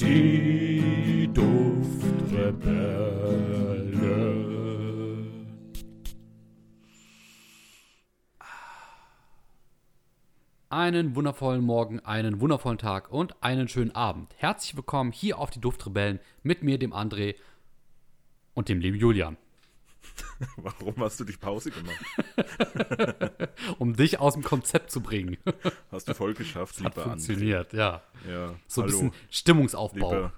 Die Duftrebellen. Einen wundervollen Morgen, einen wundervollen Tag und einen schönen Abend. Herzlich willkommen hier auf die Duftrebellen mit mir, dem André und dem lieben Julian. Warum hast du dich Pause gemacht? um dich aus dem Konzept zu bringen. Hast du voll geschafft, Hat lieber funktioniert, ja. André. Ja, So ein hallo, bisschen Stimmungsaufbau. lieber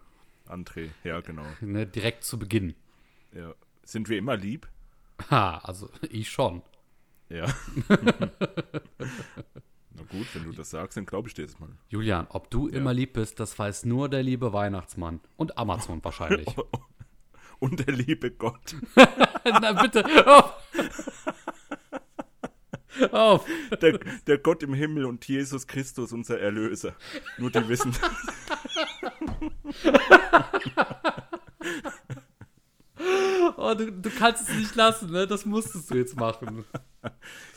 André. Ja, genau. Ne, direkt zu Beginn. Ja. Sind wir immer lieb? Ha, also ich schon. Ja. Na gut, wenn du das sagst, dann glaube ich dir das mal. Julian, ob du immer lieb bist, das weiß nur der liebe Weihnachtsmann. Und Amazon wahrscheinlich. Und der liebe Gott. Na bitte, auf! auf! Der, der Gott im Himmel und Jesus Christus, unser Erlöser. Nur die wissen. Oh, du, du kannst es nicht lassen, ne? Das musstest du jetzt machen.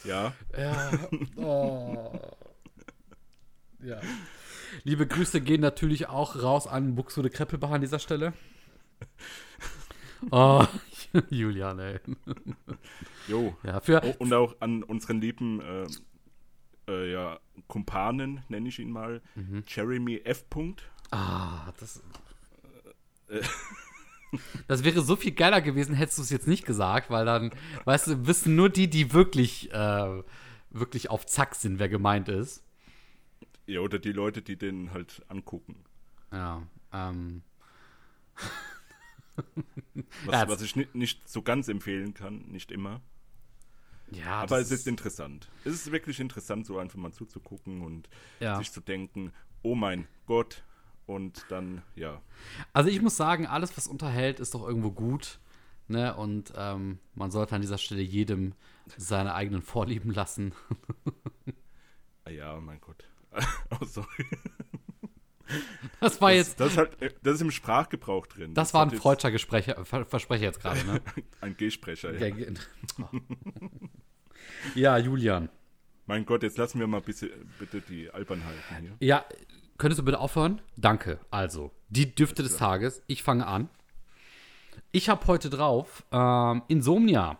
Ja. Ja. Oh. Ja. Liebe Grüße gehen natürlich auch raus an Buxude Kreppelbach an dieser Stelle. Oh, Julian, ey. Jo. Ja, für, und auch an unseren lieben äh, äh, ja, Kumpanen, nenne ich ihn mal. Mhm. Jeremy F. Punkt. Ah, das. Das wäre so viel geiler gewesen, hättest du es jetzt nicht gesagt, weil dann, weißt du, wissen nur die, die wirklich, äh, wirklich auf Zack sind, wer gemeint ist. Ja, oder die Leute, die den halt angucken. Ja, ähm. Was, was ich nicht, nicht so ganz empfehlen kann, nicht immer. Ja, Aber es ist interessant. Es ist wirklich interessant, so einfach mal zuzugucken und Ja. sich zu denken, oh mein Gott. Und dann, ja. Also ich muss sagen, alles, was unterhält, ist doch irgendwo gut. Ne? Und ähm, man sollte an dieser Stelle jedem seine eigenen Vorlieben lassen. Ah ja, mein Gott. oh, sorry. Das war Das, jetzt, das, ist halt, das ist im Sprachgebrauch drin. das war ein hat freudscher Versprecher jetzt gerade, ne? Ein G-Sprecher, ja. Ja, Julian. Mein Gott, jetzt lassen wir mal bisschen, bitte die Albernheiten hier. Ja, könntest du bitte aufhören? Danke. Also, die Düfte des Tages. Ich fange an. Ich habe heute drauf ähm, Insomnia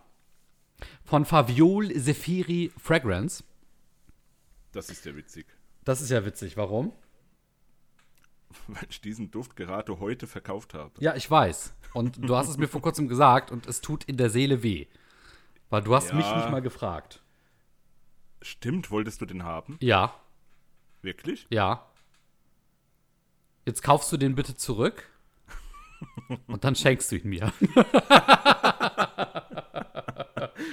von Faviol Zephyri Fragrance. Das ist ja witzig. Das ist ja witzig. Warum? Weil ich diesen Duft gerade heute verkauft habe. Ja, ich weiß. Und du hast es mir vor kurzem gesagt und es tut in der Seele weh. Weil du hast Ja. mich nicht mal gefragt. Stimmt, wolltest du den haben? Ja, Wirklich? ja. Jetzt kaufst du den bitte zurück und dann schenkst du ihn mir.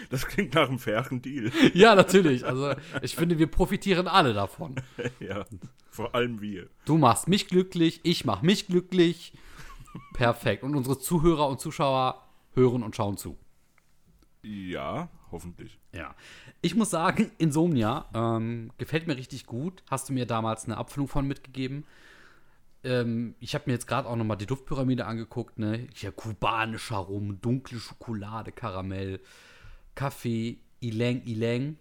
Das klingt nach einem fairen Deal. ja, natürlich. Also ich finde, wir profitieren alle davon. ja, vor allem wir. Du machst mich glücklich, ich mach mich glücklich. Perfekt. Und unsere Zuhörer und Zuschauer hören und schauen zu. Ja, hoffentlich. Ja. Ich muss sagen, Insomnia ähm, gefällt mir richtig gut. Hast du mir damals eine Abfüllung von mitgegeben? Ähm, ich habe mir jetzt gerade auch noch mal die Duftpyramide angeguckt. Ne? Hier kubanischer Rum, dunkle Schokolade, Karamell, Kaffee, Ileng, Ileng,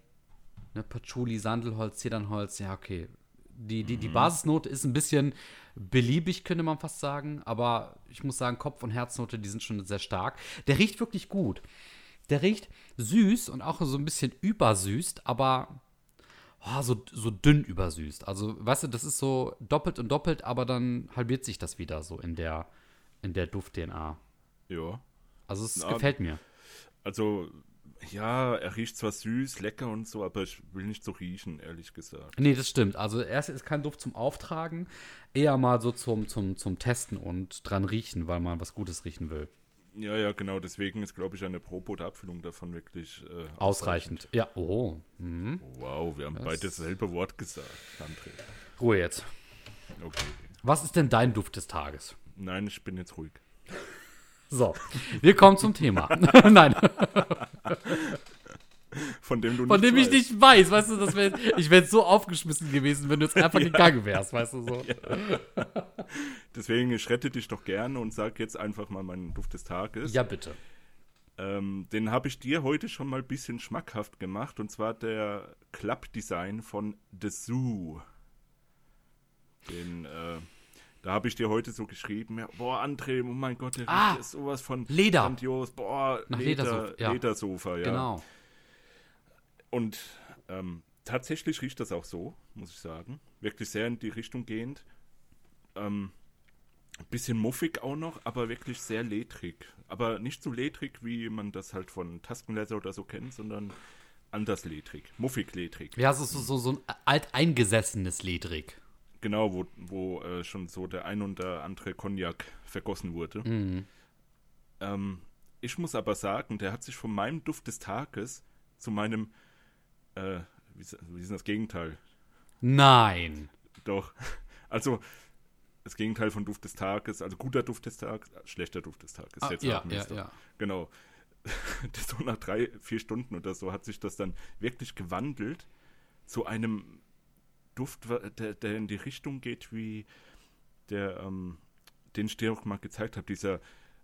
ne? Patchouli, Sandelholz, Zedernholz. Ja, okay. Die, die, die Basisnote ist ein bisschen beliebig, könnte man fast sagen. Aber ich muss sagen, Kopf- und Herznote, die sind schon sehr stark. Der riecht wirklich gut. Der riecht süß und auch so ein bisschen übersüßt, aber oh, so, so dünn übersüßt. Also, weißt du, das ist so doppelt und doppelt, aber dann halbiert sich das wieder so in der, in der Duft-DNA. Ja. Also, es Na, gefällt mir. Also, ja, er riecht zwar süß, lecker und so, aber ich will nicht so riechen, ehrlich gesagt. Nee, das stimmt. Also, erst ist kein Duft zum Auftragen, eher mal so zum, zum, zum Testen und dran riechen, weil man was Gutes riechen will. Ja, ja, genau. Deswegen ist, glaube ich, eine Probot-Abfüllung davon wirklich äh, Ausreichend. Ja, oh. Mhm. Wow, wir haben beide dasselbe Wort gesagt, André. Ruhe jetzt. Okay. Was ist denn dein Duft des Tages? Nein, ich bin jetzt ruhig. So, wir kommen zum Thema. Nein. Von dem du Von dem ich weißt. nicht weiß, weißt du, das wär, ich wäre so aufgeschmissen gewesen, wenn du jetzt einfach gegangen wärst, weißt du so. Deswegen, ich rette dich doch gerne und sag jetzt einfach mal meinen Duft des Tages. Ja, bitte. Ähm, den habe ich dir heute schon mal ein bisschen schmackhaft gemacht und zwar der Club-Design von The Zoo. Den, äh, Da habe ich dir heute so geschrieben, ja, boah, André, oh mein Gott, der Ah, riecht ist sowas von Leder. grandios, boah, Nach Leder, Ledersofa, ja. Ledersofa, ja. Genau. Und ähm, tatsächlich riecht das auch so, muss ich sagen. Wirklich sehr in die Richtung gehend. Ähm, ein bisschen muffig auch noch, aber wirklich sehr ledrig. Aber nicht so ledrig, wie man das halt von Taskenleather oder so kennt, sondern anders ledrig. Muffig ledrig. Ja, so, so, so, so ein alteingesessenes Ledrig. Genau, wo, wo äh, schon so der ein oder andere Cognac vergossen wurde. Mhm. Ähm, ich muss aber sagen, der hat sich von meinem Duft des Tages zu meinem, äh, wie, ist- wie ist denn das Gegenteil? Nein. Doch. Also, das Gegenteil von Duft des Tages, also guter Duft des Tages, äh, schlechter Duft des Tages. Ah, jetzt ja, ja, ja. Genau. So nach drei, vier Stunden oder so hat sich das dann wirklich gewandelt zu einem Duft, der, der in die Richtung geht, wie der, ähm, den ich dir auch mal gezeigt habe, dieser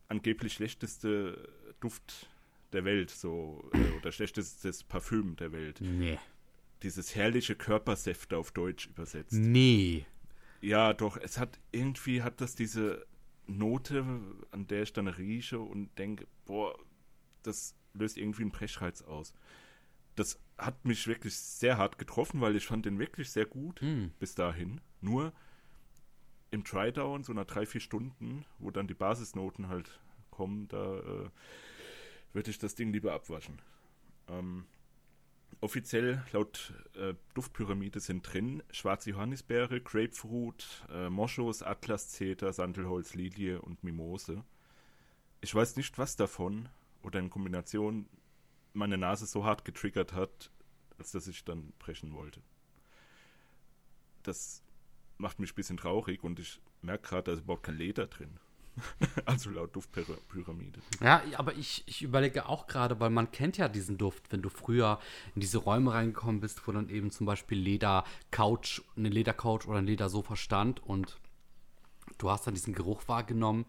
angeblich schlechteste Duft der Welt, so, äh, oder schlechtestes Parfüm der Welt. Nee. Dieses herrliche Körpersäfte auf Deutsch übersetzt. Nee. Ja, doch, es hat irgendwie hat das diese Note, an der ich dann rieche und denke, boah, das löst irgendwie einen Brechreiz aus. Das hat mich wirklich sehr hart getroffen, weil ich fand den wirklich sehr gut Hm. bis dahin. Nur im Try-Down, so nach drei, vier Stunden, wo dann die Basisnoten halt kommen, da äh, würde ich das Ding lieber abwaschen. Ähm, offiziell laut äh, Duftpyramide sind drin schwarze Johannisbeere, Grapefruit, äh, Moschus, Atlaszeder, Sandelholz, Lilie und Mimose. Ich weiß nicht, was davon oder in Kombination meine Nase so hart getriggert hat, als dass ich dann brechen wollte. Das macht mich ein bisschen traurig und ich merke gerade, da ist überhaupt kein Leder drin. also laut Duftpyramide. Ja, aber ich, ich überlege auch gerade, weil man kennt ja diesen Duft, wenn du früher in diese Räume reingekommen bist, wo dann eben zum Beispiel Ledercouch, eine Ledercouch oder ein Ledersofa stand und du hast dann diesen Geruch wahrgenommen,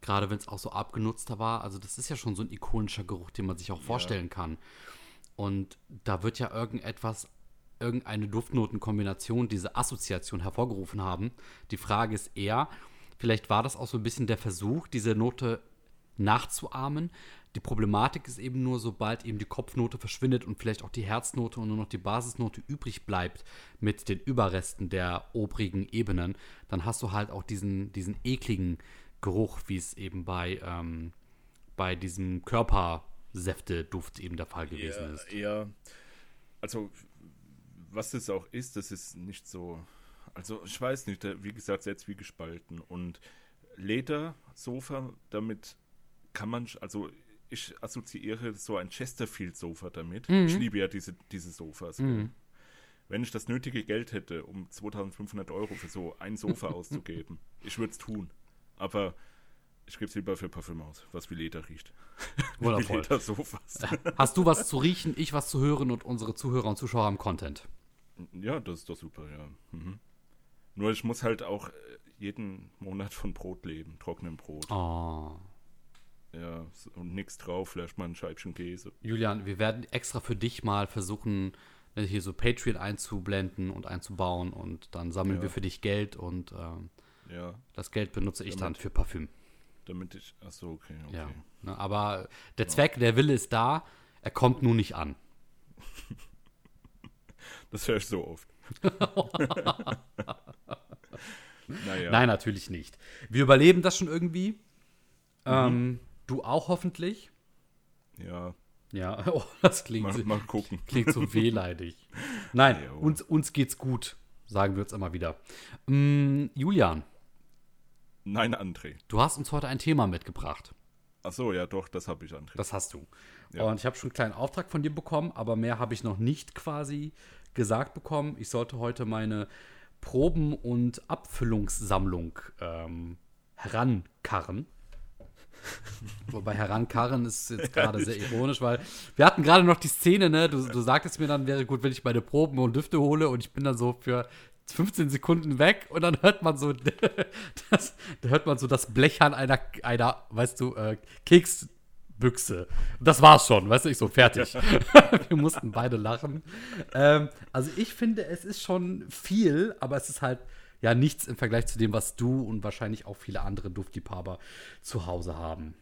gerade wenn es auch so abgenutzter war. Also das ist ja schon so ein ikonischer Geruch, den man sich auch vorstellen kann. Und da wird ja irgendetwas, irgendeine Duftnotenkombination diese Assoziation hervorgerufen haben. Die Frage ist eher, vielleicht war das auch so ein bisschen der Versuch, diese Note nachzuahmen. Die Problematik ist eben nur, sobald eben die Kopfnote verschwindet und vielleicht auch die Herznote und nur noch die Basisnote übrig bleibt mit den Überresten der obrigen Ebenen, dann hast du halt auch diesen, diesen ekligen Geruch, wie es eben bei, ähm, bei diesem Körpersäfte-Duft eben der Fall gewesen ist. Ja, also was es auch ist, das ist nicht so. Also ich weiß nicht, wie gesagt, sehr zwiegespalten. Und Ledersofa, damit kann man, also ich assoziiere so ein Chesterfield-Sofa damit. Ich liebe ja diese, diese Sofas. gell. Wenn ich das nötige Geld hätte, um 2500 Euro für so ein Sofa auszugeben, ich würde es tun. Aber ich gebe es lieber für Parfüm aus, was wie Leder riecht. wie Wundervoll. Ledersofas. Hast du was zu riechen, ich was zu hören und unsere Zuhörer und Zuschauer haben Content? Ja, das ist doch super, ja. Mhm. Nur ich muss halt auch äh, jeden Monat von Brot leben, trockenem Brot. Oh. Ja, und nichts drauf, vielleicht mal ein Scheibchen Käse. Julian, wir werden extra für dich mal versuchen, äh, hier so Patreon einzublenden und einzubauen und dann sammeln Ja. wir für dich Geld und ähm, Ja, das Geld benutze ich dann Damit- für Parfüm. damit ich. Achso, okay, okay. Ja. Ne, aber der Zweck, der Wille ist da, er kommt nur nicht an. Das höre ich so oft. naja, Nein, natürlich nicht. Wir überleben das schon irgendwie. Mhm. Ähm, du auch hoffentlich. ja, Ja, oh, das klingt, mal, so- mal gucken. klingt so wehleidig. Nein, uns, uns geht's gut, sagen wir uns immer wieder. Mm, Julian, Nein, André. du hast uns heute ein Thema mitgebracht. Achso, ja, doch, das habe ich, André. Das hast du. Ja. Und ich habe schon einen kleinen Auftrag von dir bekommen, aber mehr habe ich noch nicht quasi gesagt bekommen. Ich sollte heute meine Proben- und Abfüllungssammlung ähm, herankarren. Wobei herankarren ist jetzt gerade sehr ironisch, weil wir hatten gerade noch die Szene, ne? Du, du sagtest mir dann, wäre gut, wenn ich meine Proben und Düfte hole und ich bin dann so für 15 Sekunden weg und dann hört man so das, da hört man so das Blechern einer, einer weißt du, äh, Keksbüchse. Das war's schon, weißt du, ich so, fertig. wir mussten beide lachen. Ähm, also ich finde, es ist schon viel, aber es ist halt ja nichts im Vergleich zu dem, was du und wahrscheinlich auch viele andere Duftliebhaber zu Hause haben.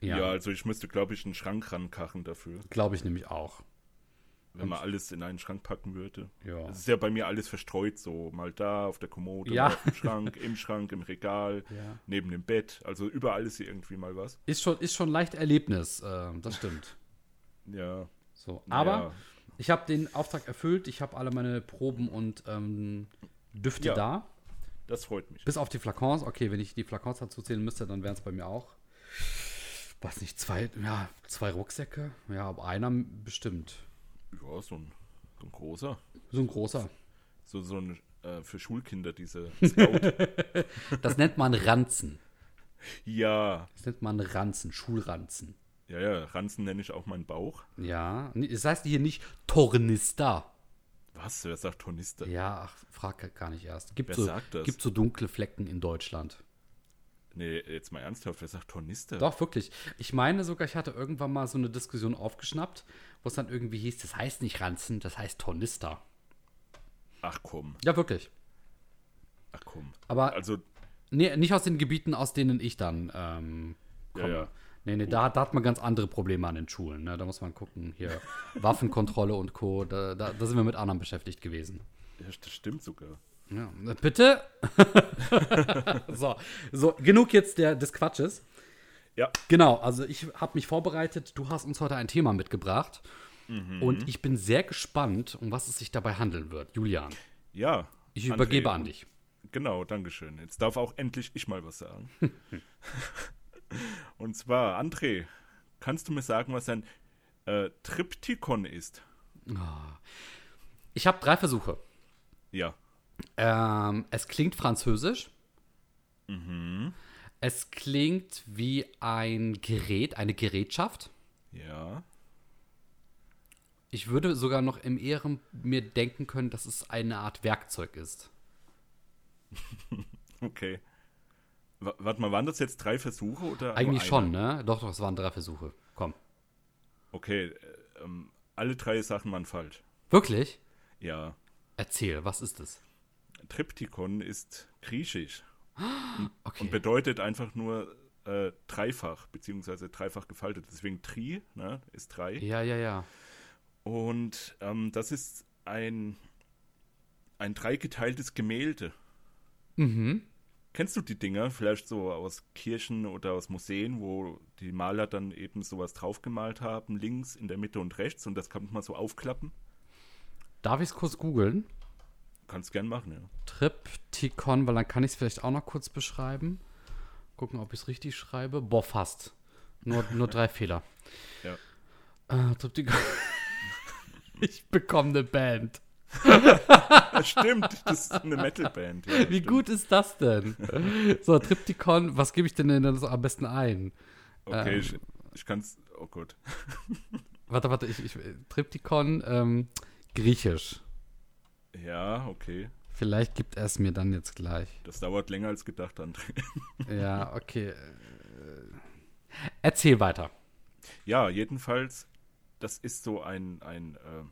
Ja, also ich müsste, glaube ich, einen Schrank rankachen dafür, Glaube ich nämlich auch. Wenn man alles in einen Schrank packen würde. Ja. Es ist ja bei mir alles verstreut, so mal da auf der Kommode, Ja. auf dem Schrank, im Schrank, im Regal, Ja. neben dem Bett. Also überall ist hier irgendwie mal was. Ist schon, ist schon leicht Erlebnis, äh, das stimmt. Ja. So, aber ich habe den Auftrag erfüllt, ich habe alle meine Proben und ähm, Düfte Ja. da. das freut mich. Bis auf die Flakons. Okay, wenn ich die Flakons dazu zählen müsste, dann wären es bei mir auch. Was nicht, zwei, ja, zwei Rucksäcke? Ja, aber einer bestimmt. Ja, so ein, so ein großer. So ein großer. So, so ein äh, für Schulkinder, diese Scout. Das nennt man Ranzen. ja. Das nennt man Ranzen, Schulranzen. Ja, ja, Ranzen nenne ich auch meinen Bauch. Ja, das heißt hier nicht Tornister. Was? Wer sagt Tornister? Ja, ach, frag gar nicht erst. Gibt Wer so, sagt das? Gibt so dunkle Flecken in Deutschland. Nee, jetzt mal ernsthaft, wer sagt Tornister? Doch, wirklich. Ich meine sogar, ich hatte irgendwann mal so eine Diskussion aufgeschnappt, wo es dann irgendwie hieß, das heißt nicht Ranzen, das heißt Tornister. Ach komm, Ja, wirklich. ach komm. Aber Also, nee, nicht aus den Gebieten, aus denen ich dann ähm, Ja, komme. ja. Nee, nee, da, da hat man ganz andere Probleme an den Schulen. Ne? Da muss man gucken, hier Waffenkontrolle und Co. Da, da, da sind wir mit anderen beschäftigt gewesen. ja, das stimmt sogar. Ja, bitte? so, so, genug jetzt der, des Quatsches. Ja, Genau, also ich habe mich vorbereitet. Du hast uns heute ein Thema mitgebracht. Mhm. Und ich bin sehr gespannt, um was es sich dabei handeln wird. Julian, ja. ich André, übergebe an dich. Genau, Dankeschön. Jetzt darf auch endlich ich mal was sagen. und zwar, André, kannst du mir sagen, was ein äh, Triptychon ist? Ich habe drei Versuche. Ja. Ähm, es klingt französisch. Mhm. Es klingt wie ein Gerät, eine Gerätschaft. Ja. Ich würde sogar noch im Ehren mir denken können, dass es eine Art Werkzeug ist. Okay. W warte mal, waren das jetzt drei Versuche oder? Eigentlich schon, ne? Doch, doch, es waren drei Versuche. Komm. Okay, äh, ähm, alle drei Sachen waren falsch. Wirklich? Ja. Erzähl, was ist es? Triptychon ist griechisch Okay. und bedeutet einfach nur äh, dreifach, beziehungsweise dreifach gefaltet. Deswegen Tri, ne, ist drei. Ja, ja, ja. Und ähm, das ist ein, ein dreigeteiltes Gemälde. Mhm. Kennst du die Dinger vielleicht so aus Kirchen oder aus Museen, wo die Maler dann eben sowas draufgemalt haben, links, in der Mitte und rechts und das kann man so aufklappen? Darf ich es kurz googeln? Kannst gern machen, ja. Triptychon, weil dann kann ich es vielleicht auch noch kurz beschreiben. Gucken, ob ich es richtig schreibe. Boah, fast. Nur, nur drei Fehler. Ja. Äh, Triptychon. ich bekomme eine Band. Stimmt, das ist eine Metalband. Ja, Wie stimmt. gut ist das denn? so, Triptychon, was gebe ich denn denn so am besten ein? Okay, ähm, ich, ich kann's. Oh Gott. Warte, warte, ich, ich, Triptychon, ähm, griechisch. Ja, okay. Vielleicht gibt er es mir dann jetzt gleich. Das dauert länger als gedacht, André. Ja, okay. Äh, Erzähl weiter. Ja, jedenfalls, das ist so ein, ein äh,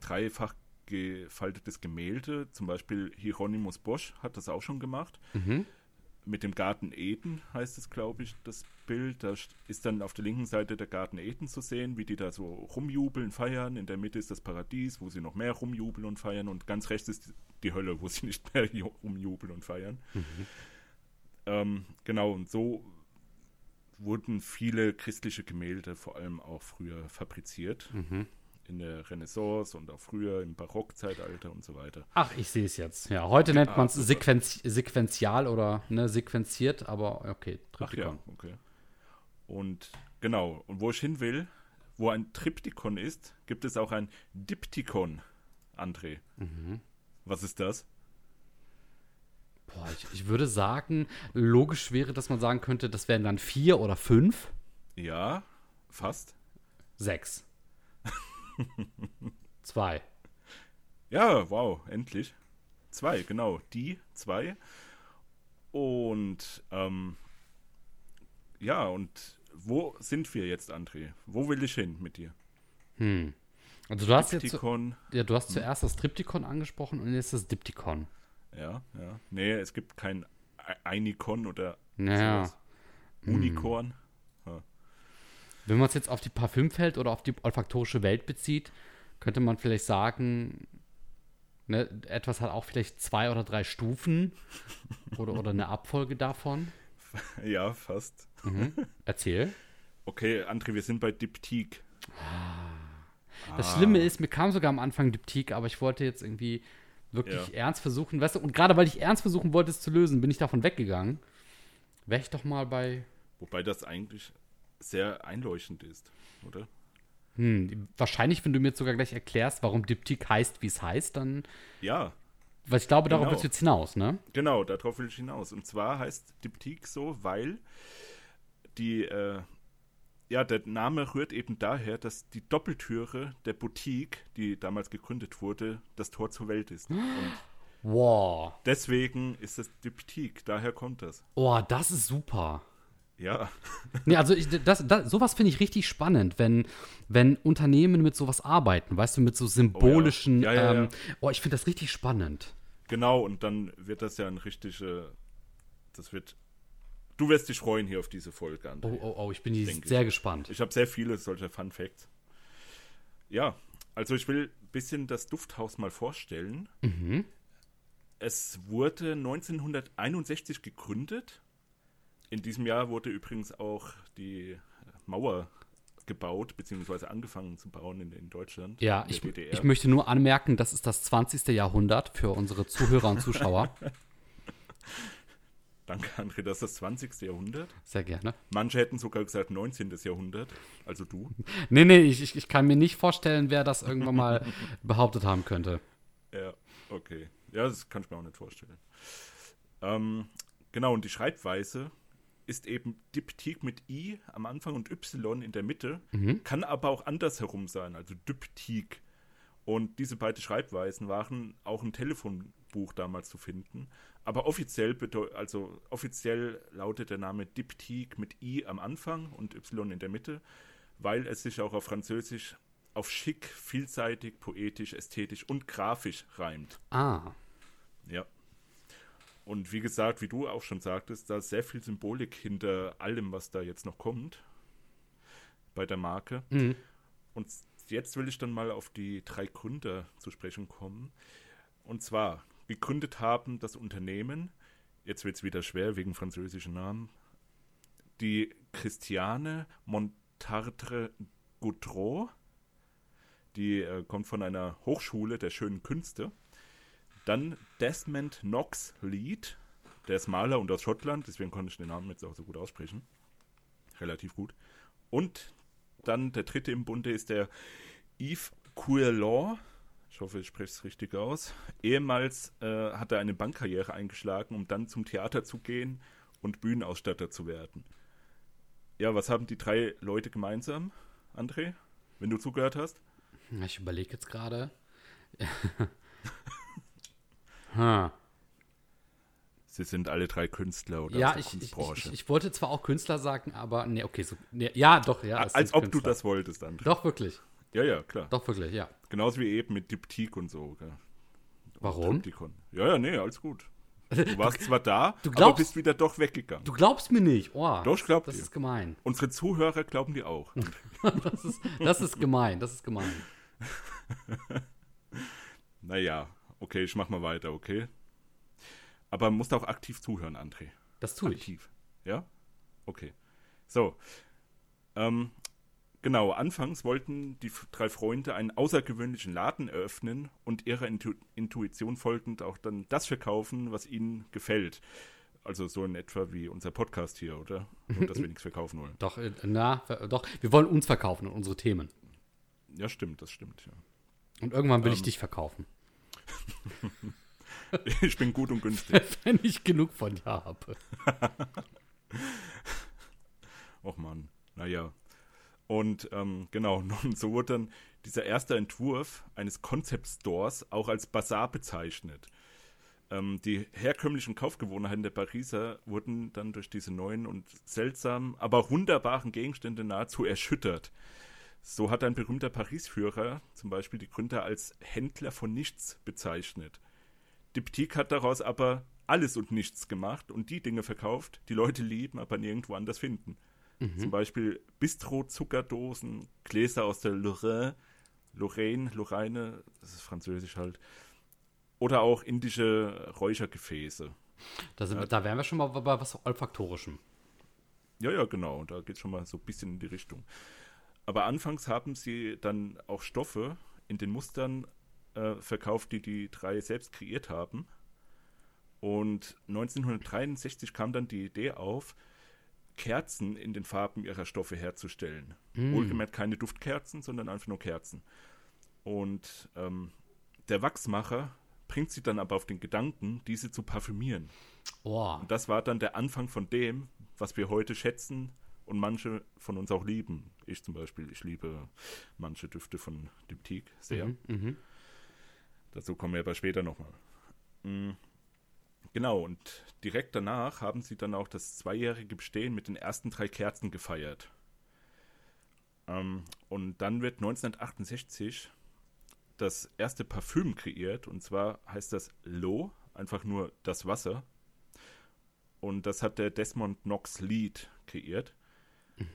dreifach gefaltetes Gemälde. Zum Beispiel Hieronymus Bosch hat das auch schon gemacht. Mhm. Mit dem Garten Eden heißt es, glaube ich, das Bild. Da st- ist dann auf der linken Seite der Garten Eden zu sehen, wie die da so rumjubeln, feiern. In der Mitte ist das Paradies, wo sie noch mehr rumjubeln und feiern. Und ganz rechts ist die Hölle, wo sie nicht mehr ju- rumjubeln und feiern. Ähm, genau, und so wurden viele christliche Gemälde vor allem auch früher fabriziert. Mhm. In der Renaissance und auch früher im Barockzeitalter und so weiter. Ach, ich sehe es jetzt. Ja, heute nennt Ah, man es sequenz sequenzial oder ne, sequenziert, aber okay, Ach Triptychon. ja, okay. Und genau, und wo ich hin will, wo ein Triptychon ist, gibt es auch ein Diptychon, André. Mhm. Was ist das? Boah, ich, ich würde sagen, logisch wäre, dass man sagen könnte, das wären dann vier oder fünf. Ja, fast. Sechs. Zwei. Ja, wow, endlich. Zwei, genau, die zwei. Und ähm, ja, und wo sind wir jetzt, André? Wo will ich hin mit dir? Hm. Also du hast, jetzt, ja, du hast zuerst das Triptychon angesprochen und jetzt das Diptychon. Ja, ja. Nee, es gibt kein Einikon oder Naja. Unicorn. Wenn man es jetzt auf die Parfümwelt oder auf die olfaktorische Welt bezieht, könnte man vielleicht sagen, ne, etwas hat auch vielleicht zwei oder drei Stufen oder, oder eine Abfolge davon. Ja, fast. Mhm. Erzähl. Okay, André, wir sind bei Diptyk. Das Ah. Schlimme ist, mir kam sogar am Anfang Diptyk, aber ich wollte jetzt irgendwie wirklich Ja. ernst versuchen, weißt du, und gerade weil ich ernst versuchen wollte, es zu lösen, bin ich davon weggegangen. Wäre ich doch mal bei, Wobei das eigentlich sehr einleuchtend ist, oder? hm, wahrscheinlich, wenn du mir jetzt sogar gleich erklärst, warum Diptyk heißt, wie es heißt, dann, Ja, weil ich glaube, darauf Genau. wird jetzt hinaus, ne? genau, darauf will ich hinaus. Und zwar heißt Diptyk so, weil die, äh, ja, der Name rührt eben daher, dass die Doppeltüre der Boutique, die damals gegründet wurde, das Tor zur Welt ist. Und Wow. deswegen ist es Diptyk, daher kommt das. Oh, das ist super. Ja, Nee, also ich, das, das, sowas finde ich richtig spannend, wenn, wenn Unternehmen mit sowas arbeiten, weißt du, mit so symbolischen. Ja, ja, ja. ähm, oh ich finde das richtig spannend. genau, und dann wird das ja ein richtige, das wird, du wirst dich freuen hier auf diese Folge, André. Oh, oh, oh, ich bin sehr gespannt. Ich habe sehr viele solcher Fun Facts. Ja, also ich will ein bisschen das Dufthaus mal vorstellen. Mhm. Es wurde 1961 gegründet. In diesem Jahr wurde übrigens auch die Mauer gebaut, beziehungsweise angefangen zu bauen in, in Deutschland. Ja, in ich, DDR. ich möchte nur anmerken, das ist das 20. Jahrhundert für unsere Zuhörer und Zuschauer. Danke, André, das ist das 20. Jahrhundert. Sehr gerne. Manche hätten sogar gesagt 19. Jahrhundert, also du. Nee, nee, ich, ich, ich kann mir nicht vorstellen, wer das irgendwann mal behauptet haben könnte. Ja, okay. Ja, das kann ich mir auch nicht vorstellen. Ähm, genau, und die Schreibweise ist eben Diptyk mit I am Anfang und Y in der Mitte, kann aber auch andersherum sein, also Diptyk. Und diese beiden Schreibweisen waren auch im Telefonbuch damals zu finden. Aber offiziell, also offiziell lautet der Name Diptyk mit I am Anfang und Y in der Mitte, weil es sich auch auf Französisch auf schick, vielseitig, poetisch, ästhetisch und grafisch reimt. Ah, Ja. Und wie gesagt, wie du auch schon sagtest, da ist sehr viel Symbolik hinter allem, was da jetzt noch kommt bei der Marke. Mhm. Und jetzt will ich dann mal auf die drei Gründer zu sprechen kommen. Und zwar, gegründet haben das Unternehmen, jetzt wird es wieder schwer wegen französischen Namen, die Christiane Montardre Gaudreau, die äh, kommt von einer Hochschule der schönen Künste. Dann Desmond Knox Lead, der ist Maler und aus Schottland, deswegen konnte ich den Namen jetzt auch so gut aussprechen. Relativ gut. Und dann der dritte im Bunde ist der Yves Courlaw. Ich hoffe, ich spreche es richtig aus. Ehemals äh, hat er eine Bankkarriere eingeschlagen, um dann zum Theater zu gehen und Bühnenausstatter zu werden. Ja, was haben die drei Leute gemeinsam, André? Wenn du zugehört hast? ich überlege jetzt gerade. ha. Sie sind alle drei Künstler oder Ja, ich, ich, ich, ich wollte zwar auch Künstler sagen, aber nee, okay, so, nee, ja, doch, ja. Als ob du Künstler. das wolltest, André. Doch, wirklich. Ja, ja, klar. Doch, wirklich, ja. Genauso wie eben mit Diptyk und so. Gell? Warum? Triptychon. Ja, ja, nee, alles gut. Du warst zwar da, du aber glaubst- bist wieder doch weggegangen. Du glaubst mir nicht. Oh, Doch, ich glaub Das dir. ist gemein. Unsere Zuhörer glauben dir auch. Das ist, das ist gemein. Das ist gemein. naja, okay, ich mach mal weiter, okay? Aber musst auch aktiv zuhören, André. Das tue ich. Aktiv. Ja? Okay. So. Ähm, genau, anfangs wollten die drei Freunde einen außergewöhnlichen Laden eröffnen und ihrer Intu Intuition folgend auch dann das verkaufen, was ihnen gefällt. Also so in etwa wie unser Podcast hier, oder? Nur, dass wir nichts verkaufen wollen. Doch, äh, na, doch. Wir wollen uns verkaufen und unsere Themen. Ja, stimmt, das stimmt, ja. Und irgendwann will ich Ähm. dich verkaufen. Ich bin gut und günstig. Wenn ich genug von dir habe. Och man, naja. Und ähm, genau, und so wurde dann dieser erste Entwurf eines Concept Stores auch als Bazar bezeichnet. Ähm, die herkömmlichen Kaufgewohnheiten der Pariser wurden dann durch diese neuen und seltsamen, aber wunderbaren Gegenstände nahezu erschüttert. So hat ein berühmter Paris-Führer zum Beispiel die Gründer als Händler von nichts bezeichnet. Diptyque hat daraus aber alles und nichts gemacht und die Dinge verkauft, die Leute lieben, aber nirgendwo anders finden. Mhm. Zum Beispiel Bistro-Zuckerdosen, Gläser aus der Lorraine, Lorraine, Lorraine, das ist französisch halt, oder auch indische Räuchergefäße. Da, sind, ja. da wären wir schon mal bei was Olfaktorischem. Ja, ja, genau. Da geht es schon mal so ein bisschen in die Richtung. Aber anfangs haben sie dann auch Stoffe in den Mustern äh, verkauft, die die drei selbst kreiert haben. Und 1963 kam dann die Idee auf, Kerzen in den Farben ihrer Stoffe herzustellen. Mm. Wohlgemerkt keine Duftkerzen, sondern einfach nur Kerzen. Und ähm, der Wachsmacher bringt sie dann aber auf den Gedanken, diese zu parfümieren. Oh. Und das war dann der Anfang von dem, was wir heute schätzen und manche von uns auch lieben. Ich zum Beispiel, ich liebe manche Düfte von Diptyque sehr. Mhm, mh. Dazu kommen wir aber später nochmal. Mhm. Genau, und direkt danach haben sie dann auch das zweijährige Bestehen mit den ersten drei Kerzen gefeiert. Ähm, und dann wird 1968 das erste Parfüm kreiert, und zwar heißt das Lo, einfach nur das Wasser. Und das hat der Desmond Knox Lead kreiert.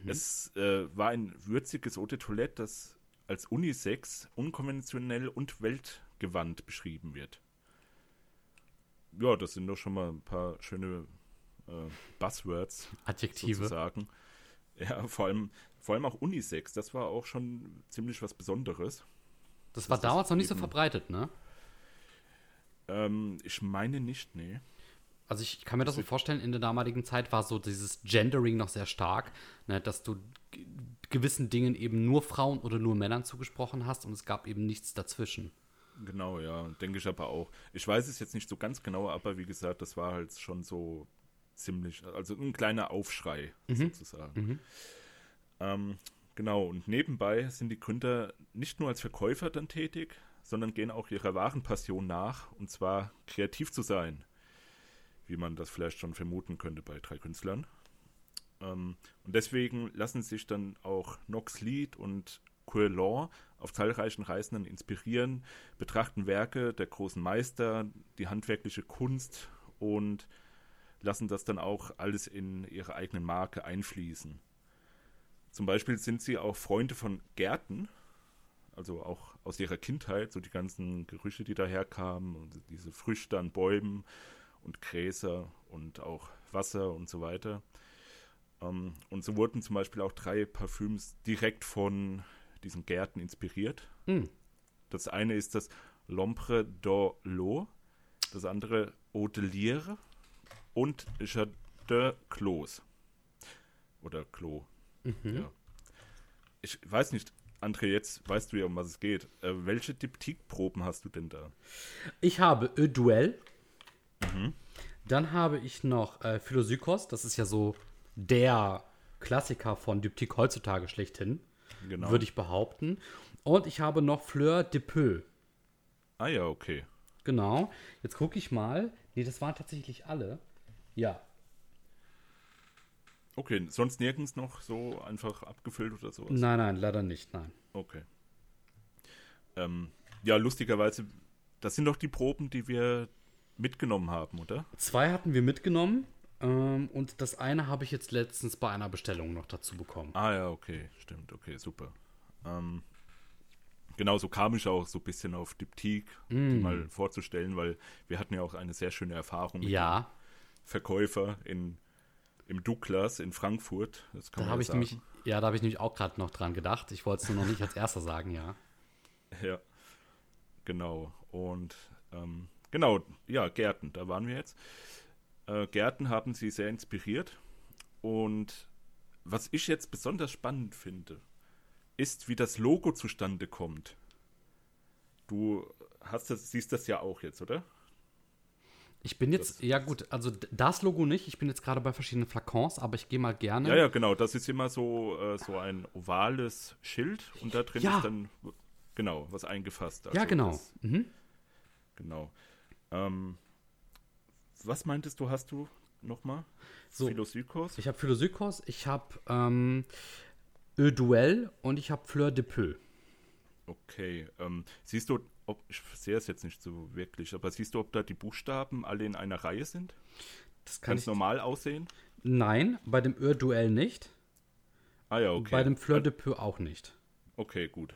Mhm. Es äh, war ein würziges Eau de Toilette, das als Unisex, unkonventionell und weltgewandt beschrieben wird ja, das sind doch schon mal ein paar schöne äh, Buzzwords. Adjektive. Sozusagen. Ja, vor allem, vor allem auch Unisex, das war auch schon ziemlich was Besonderes. Das war damals noch nicht so verbreitet, ne? Ähm, ich meine nicht, nee. Also ich kann mir das so vorstellen, in der damaligen Zeit war so dieses Gendering noch sehr stark, ne, dass du gewissen Dingen eben nur Frauen oder nur Männern zugesprochen hast und es gab eben nichts dazwischen. Genau, ja, denke ich aber auch. Ich weiß es jetzt nicht so ganz genau, aber wie gesagt, das war halt schon so ziemlich, also ein kleiner Aufschrei mhm. sozusagen. Mhm. Ähm, genau, und nebenbei sind die Gründer nicht nur als Verkäufer dann tätig, sondern gehen auch ihrer wahren Passion nach, und zwar kreativ zu sein, wie man das vielleicht schon vermuten könnte bei drei Künstlern. Ähm, und deswegen lassen sich dann auch Knox Lead und Coelon auf zahlreichen Reisen inspirieren, betrachten Werke der großen Meister, die handwerkliche Kunst und lassen das dann auch alles in ihre eigene Marke einfließen. Zum Beispiel sind sie auch Freunde von Gärten, also auch aus ihrer Kindheit, so die ganzen Gerüche, die daherkamen und diese Früchte an Bäumen und Gräser und auch Wasser und so weiter. Ähm, und so wurden zum Beispiel auch drei Parfüms direkt von diesen Gärten inspiriert. Mhm. Das eine ist das L'Ombre d'Eau, das andere Eau de Lire und Jardin Clos. Oder Klo. Mhm. Ja. Ich weiß nicht, André, jetzt weißt du ja, um was es geht. Äh, welche Diptyk-Proben hast du denn da? Ich habe Ö Duell. Mhm. Dann habe ich noch äh, Philosykos. Das ist ja so der Klassiker von Diptyk heutzutage schlechthin genau. würde ich behaupten. Und ich habe noch Fleur de Peu. Ah ja, okay. Genau. Jetzt gucke ich mal. Nee, das waren tatsächlich alle. Ja. Okay, sonst nirgends noch so einfach abgefüllt oder sowas? Nein, nein, leider nicht, nein. Okay. Ähm, ja, lustigerweise, das sind doch die Proben, die wir mitgenommen haben, oder? Zwei hatten wir mitgenommen. Ähm, und das eine habe ich jetzt letztens bei einer Bestellung noch dazu bekommen. Ah ja, okay, stimmt, okay, super. Ähm, genau, so kam ich auch so ein bisschen auf Diptyque, mm. mal vorzustellen, weil wir hatten ja auch eine sehr schöne Erfahrung mit ja. dem Verkäufer in, im Douglas in Frankfurt. Das kann da habe ich nämlich, ja, da habe ich nämlich auch gerade noch dran gedacht. Ich wollte es nur noch nicht als erster sagen, ja. Ja, genau. Und ähm, genau, ja, Gärten, da waren wir jetzt. Äh, Gärten haben sie sehr inspiriert. Und was ich jetzt besonders spannend finde, ist, wie das Logo zustande kommt. Du hast das, siehst das ja auch jetzt, oder? Ich bin jetzt, das, ja gut, also das Logo nicht. Ich bin jetzt gerade bei verschiedenen Flakons, aber ich gehe mal gerne. Ja, ja, genau. Das ist immer so, äh, so ein ovales Schild und da drin ja. ist dann, genau, was eingefasst. Also ja, genau. Das, mhm. Genau. Ähm, was meintest du, hast du nochmal? So, Philosykos? Ich habe Philosykos, ich habe ähm, Eau Duel und ich habe Fleur de Peu. Okay. Ähm, siehst du, ob, ich sehe es jetzt nicht so wirklich, aber siehst du, ob da die Buchstaben alle in einer Reihe sind? Das kann ich. normal aussehen? Nein, bei dem Eau Duel nicht. Ah ja, okay. Bei dem Fleur de Peu auch nicht. Okay, gut.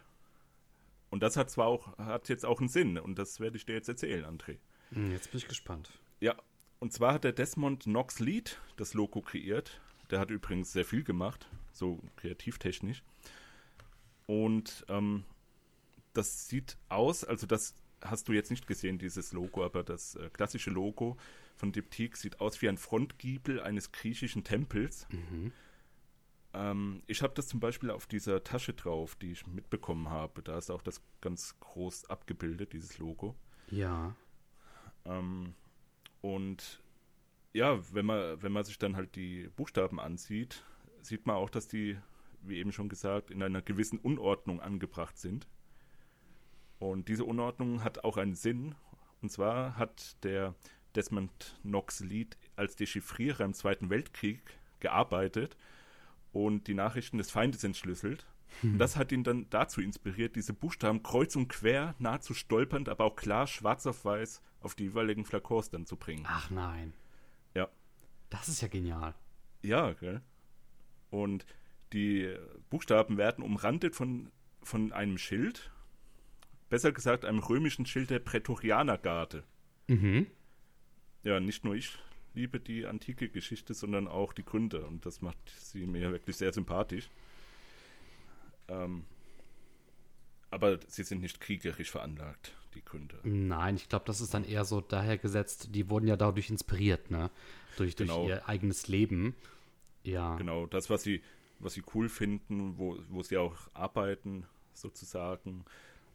Und das hat zwar auch, hat jetzt auch einen Sinn und das werde ich dir jetzt erzählen, André. Hm, Jetzt bin ich gespannt. Ja, und zwar hat der Desmond Knox Lead das Logo kreiert. Der hat übrigens sehr viel gemacht, so kreativtechnisch. Und ähm, das sieht aus, also das hast du jetzt nicht gesehen, dieses Logo, aber das äh, klassische Logo von Diptyque sieht aus wie ein Frontgiebel eines griechischen Tempels. Ähm, ich habe das zum Beispiel auf dieser Tasche drauf, die ich mitbekommen habe. Da ist auch das ganz groß abgebildet, dieses Logo. Ja. Ähm, und ja, wenn man, wenn man sich dann halt die Buchstaben ansieht, sieht man auch, dass die, wie eben schon gesagt, in einer gewissen Unordnung angebracht sind. Und diese Unordnung hat auch einen Sinn. Und zwar hat der Desmond Knox Lead als Dechiffrierer im Zweiten Weltkrieg gearbeitet und die Nachrichten des Feindes entschlüsselt. Und das hat ihn dann dazu inspiriert, diese Buchstaben kreuz und quer, nahezu stolpernd, aber auch klar schwarz auf weiß auf die jeweiligen Flakons dann zu bringen. Ach nein. Ja. Das ist ja genial. Ja, gell? Und die Buchstaben werden umrandet von, von einem Schild, besser gesagt einem römischen Schild der Prätorianergarde. Mhm. Ja, nicht nur ich liebe die antike Geschichte, sondern auch die Gründer und das macht sie mir wirklich sehr sympathisch. Ähm, aber sie sind nicht kriegerisch veranlagt, die Gründer. Nein, ich glaube, das ist dann eher so dahergesetzt. Die wurden ja dadurch inspiriert, ne? Durch, durch Genau. ihr eigenes Leben. Ja. Genau, das, was sie, was sie cool finden, wo, wo sie auch arbeiten, sozusagen.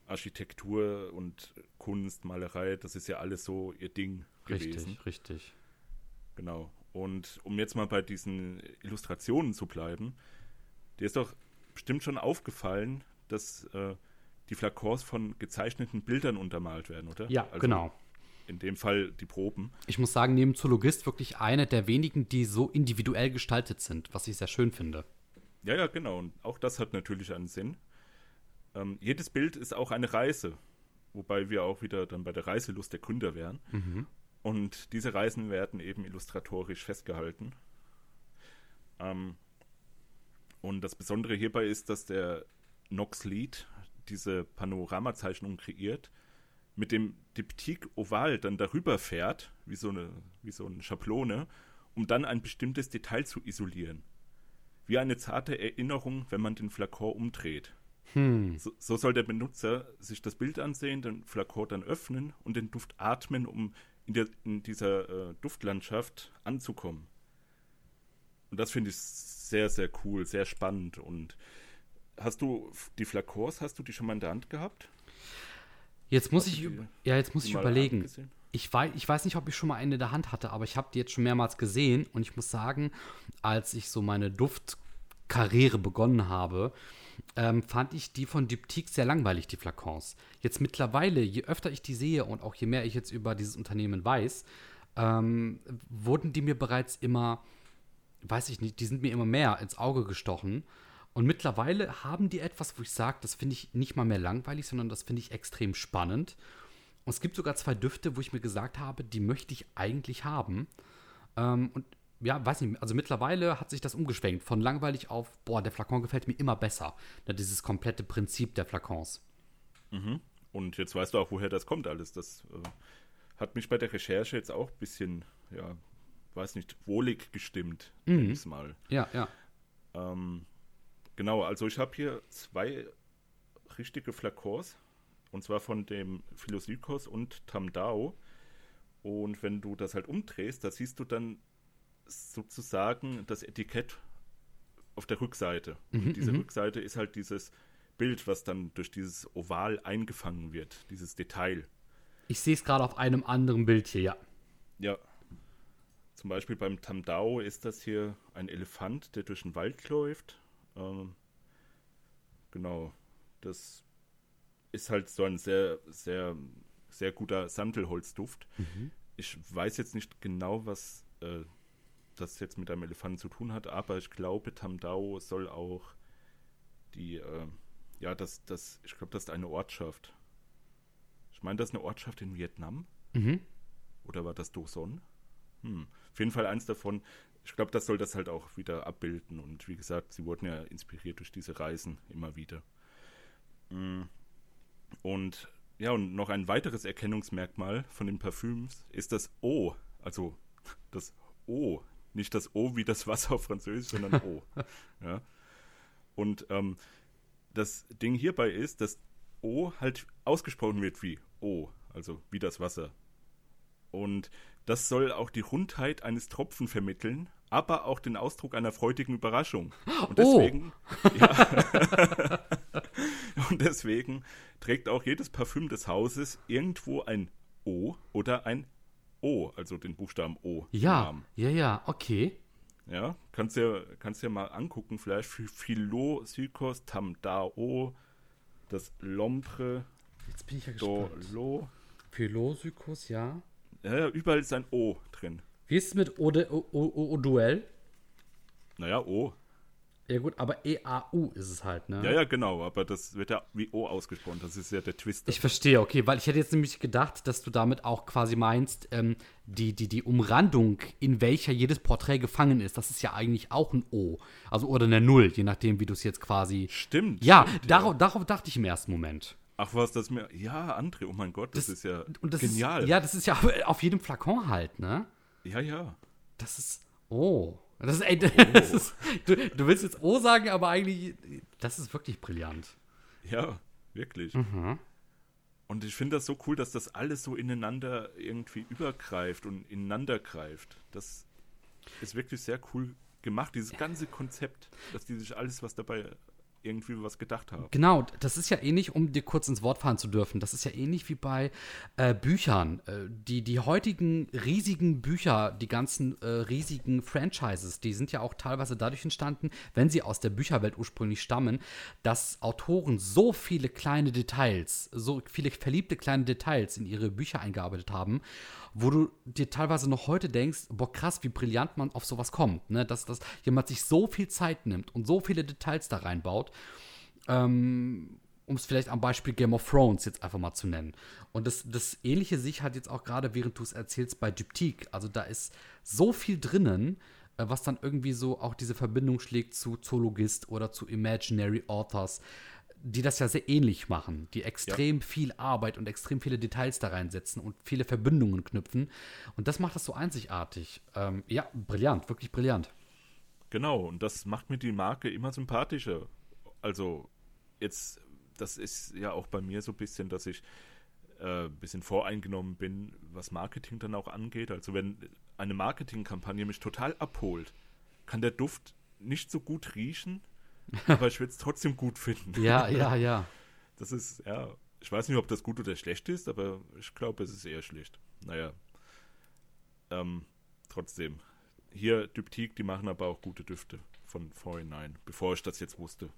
Architektur und Kunst, Malerei, das ist ja alles so ihr Ding gewesen. Richtig, richtig. Genau. Und um jetzt mal bei diesen Illustrationen zu bleiben, dir ist doch bestimmt schon aufgefallen, dass äh, die Flakons von gezeichneten Bildern untermalt werden, oder? Ja, Also genau. In dem Fall die Proben. Ich muss sagen, neben Zoologist wirklich eine der wenigen, die so individuell gestaltet sind, was ich sehr schön finde. Ja, ja, genau. Und auch das hat natürlich einen Sinn. Ähm, jedes Bild ist auch eine Reise, wobei wir auch wieder dann bei der Reiselust der Gründer wären. Und diese Reisen werden eben illustratorisch festgehalten. Ähm, und das Besondere hierbei ist, dass der Knox Lead diese Panoramazeichnung kreiert, mit dem Diptyk Oval dann darüber fährt, wie so eine, wie so eine Schablone, um dann ein bestimmtes Detail zu isolieren. Wie eine zarte Erinnerung, wenn man den Flakon umdreht. So, so soll der Benutzer sich das Bild ansehen, den Flakon dann öffnen und den Duft atmen, um in, der, in dieser äh, Duftlandschaft anzukommen. Und das finde ich sehr, sehr cool, sehr spannend. Und hast du die Flakons, hast du die schon mal in der Hand gehabt? Jetzt muss Hast ich, die- ja, jetzt muss ich überlegen. Ich weiß, ich weiß nicht, ob ich schon mal eine in der Hand hatte, aber ich habe die jetzt schon mehrmals gesehen und ich muss sagen, als ich so meine Duftkarriere begonnen habe, ähm, fand ich die von Diptyque sehr langweilig, die Flakons. Jetzt mittlerweile, je öfter ich die sehe und auch je mehr ich jetzt über dieses Unternehmen weiß, ähm, wurden die mir bereits immer, weiß ich nicht, die sind mir immer mehr ins Auge gestochen. Und mittlerweile haben die etwas, wo ich sage, das finde ich nicht mal mehr langweilig, sondern das finde ich extrem spannend. Und es gibt sogar zwei Düfte, wo ich mir gesagt habe, die möchte ich eigentlich haben. Ähm, und ja, weiß nicht, also mittlerweile hat sich das umgeschwenkt. Von langweilig auf, boah, der Flakon gefällt mir immer besser. Ja, dieses komplette Prinzip der Flakons. Und jetzt weißt du auch, woher das kommt alles. Das äh, hat mich bei der Recherche jetzt auch ein bisschen, ja, weiß nicht, wohlig gestimmt, Mhm. ich's mal. Ja, ja. Ähm, genau, also ich habe hier zwei richtige Flakons. Und zwar von dem Philosikos und Tamdao. Und wenn du das halt umdrehst, da siehst du dann sozusagen das Etikett auf der Rückseite. Und diese Rückseite ist halt dieses Bild, was dann durch dieses Oval eingefangen wird, dieses Detail. Ich sehe es gerade auf einem anderen Bild hier, ja. Ja. Zum Beispiel beim Tamdao ist das hier ein Elefant, der durch den Wald läuft. Ähm, genau. Das ist halt so ein sehr, sehr, sehr guter Sandelholzduft. Ich weiß jetzt nicht genau, was äh, das jetzt mit einem Elefanten zu tun hat, aber ich glaube, Tamdao soll auch die, äh, ja, das, das, ich glaube, das ist eine Ortschaft. Ich meine, das ist eine Ortschaft in Vietnam. Mhm. Oder war das Doson? Hm. Auf jeden Fall eins davon. Ich glaube, das soll das halt auch wieder abbilden. Und wie gesagt, sie wurden ja inspiriert durch diese Reisen immer wieder. Mm. Und ja, und noch ein weiteres Erkennungsmerkmal von den Parfüms ist das O. Also das O. Nicht das O wie das Wasser auf Französisch, sondern O. ja. Und ähm, das Ding hierbei ist, dass O halt ausgesprochen wird wie O, also wie das Wasser. Und das soll auch die Rundheit eines Tropfen vermitteln, aber auch den Ausdruck einer freudigen Überraschung. Und deswegen, oh. ja, und deswegen trägt auch jedes Parfüm des Hauses irgendwo ein O oder ein O, also den Buchstaben O. Ja, ja, ja, okay. Ja, kannst dir, kannst dir mal angucken, vielleicht Philo, Sykos, Tam Dao, das Lompre, Jetzt bin ich ja gespannt. Dolo. Philosykos, ja. Ja, überall ist ein O drin. Wie ist es mit O-Duell? Naja, O. Ja gut, aber E-A-U ist es halt, ne? Ja, ja, genau, aber das wird ja wie O ausgesprochen, das ist ja der Twist. Ich verstehe, okay, weil ich hätte jetzt nämlich gedacht, dass du damit auch quasi meinst, ähm, die, die, die Umrandung, in welcher jedes Porträt gefangen ist, das ist ja eigentlich auch ein O. Also oder eine Null, je nachdem, wie du es jetzt quasi. Stimmt. Ja, stimmt, darauf, ja. darauf dachte ich im ersten Moment. Ach was, das mir. Ja, André, oh mein Gott, das, das ist ja das genial. Ist, ja, das ist ja auf jedem Flakon halt, ne? Ja, ja. Das ist. Oh. Das ist, ey, das oh. ist, du, du, willst jetzt O sagen, aber eigentlich. Das ist wirklich brillant. Ja, wirklich. Mhm. Und ich finde das so cool, dass das alles so ineinander irgendwie übergreift und ineinander greift. Das ist wirklich sehr cool gemacht, dieses ganze Konzept, dass die sich alles, was dabei irgendwie was gedacht haben. Genau, das ist ja ähnlich, um dir kurz ins Wort fahren zu dürfen, das ist ja ähnlich wie bei äh, Büchern. Äh, die, die heutigen riesigen Bücher, die ganzen äh, riesigen Franchises, die sind ja auch teilweise dadurch entstanden, wenn sie aus der Bücherwelt ursprünglich stammen, dass Autoren so viele kleine Details, so viele verliebte kleine Details in ihre Bücher eingearbeitet haben wo du dir teilweise noch heute denkst, boah, krass, wie brillant man auf sowas kommt, ne? Dass, dass jemand sich so viel Zeit nimmt und so viele Details da reinbaut. Ähm, um es vielleicht am Beispiel Game of Thrones jetzt einfach mal zu nennen. Und das, das Ähnliche sich hat jetzt auch gerade, während du es erzählst, bei Diptyque. Also da ist so viel drinnen, äh, was dann irgendwie so auch diese Verbindung schlägt zu Zoologist oder zu Imaginary Authors die das ja sehr ähnlich machen, die extrem ja. viel Arbeit und extrem viele Details da reinsetzen und viele Verbindungen knüpfen. Und das macht das so einzigartig. Ähm, ja, brillant, wirklich brillant. Genau, und das macht mir die Marke immer sympathischer. Also, jetzt, das ist ja auch bei mir so ein bisschen, dass ich ein äh, bisschen voreingenommen bin, was Marketing dann auch angeht. Also, wenn eine Marketingkampagne mich total abholt, kann der Duft nicht so gut riechen, aber ich würde es trotzdem gut finden. Ja, ja, ja. Das ist, ja, ich weiß nicht, ob das gut oder schlecht ist, aber ich glaube, es ist eher schlecht. Naja. Ähm, trotzdem. Hier Dyptik, die machen aber auch gute Düfte von vorhinein, bevor ich das jetzt wusste.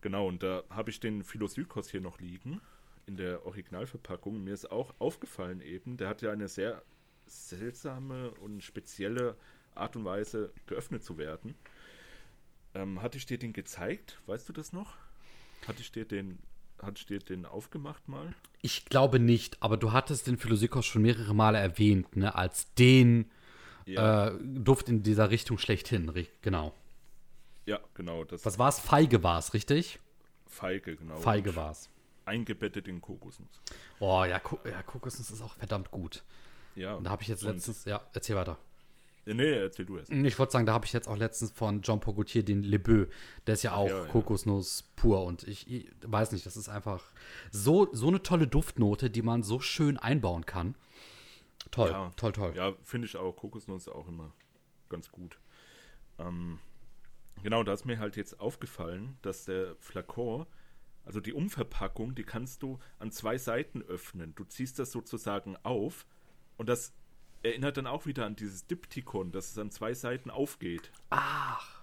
Genau, und da habe ich den Philosykos hier noch liegen, in der Originalverpackung. Mir ist auch aufgefallen eben, der hat ja eine sehr seltsame und spezielle Art und Weise geöffnet zu werden. Ähm, hatte ich dir den gezeigt? Weißt du das noch? Hatte ich dir den, hatte ich dir den aufgemacht mal? Ich glaube nicht, aber du hattest den Philosikos schon mehrere Male erwähnt, ne, als den ja. äh, Duft in dieser Richtung schlechthin, genau. Ja, genau. Das Was war es? Feige war es, richtig? Feige, genau. Feige war es. Eingebettet in Kokosnuss. Oh ja, Ko ja, Kokosnuss ist auch verdammt gut. Ja. Und da habe ich jetzt letztens, ja, erzähl weiter. Nee, erzähl du erst. Ich wollte sagen, da habe ich jetzt auch letztens von Jean Paul Gaultier den Le Beau. Der ist ja auch ja, ja. Kokosnuss pur und ich, ich, weiß nicht, das ist einfach so, so eine tolle Duftnote, die man so schön einbauen kann. Toll, ja. toll, toll. Ja, finde ich auch. Kokosnuss auch immer ganz gut. Ähm, genau, da ist mir halt jetzt aufgefallen, dass der Flakon, also die Umverpackung, die kannst du an zwei Seiten öffnen. Du ziehst das sozusagen auf und das erinnert dann auch wieder an dieses Diptychon, dass es an zwei Seiten aufgeht. Ach.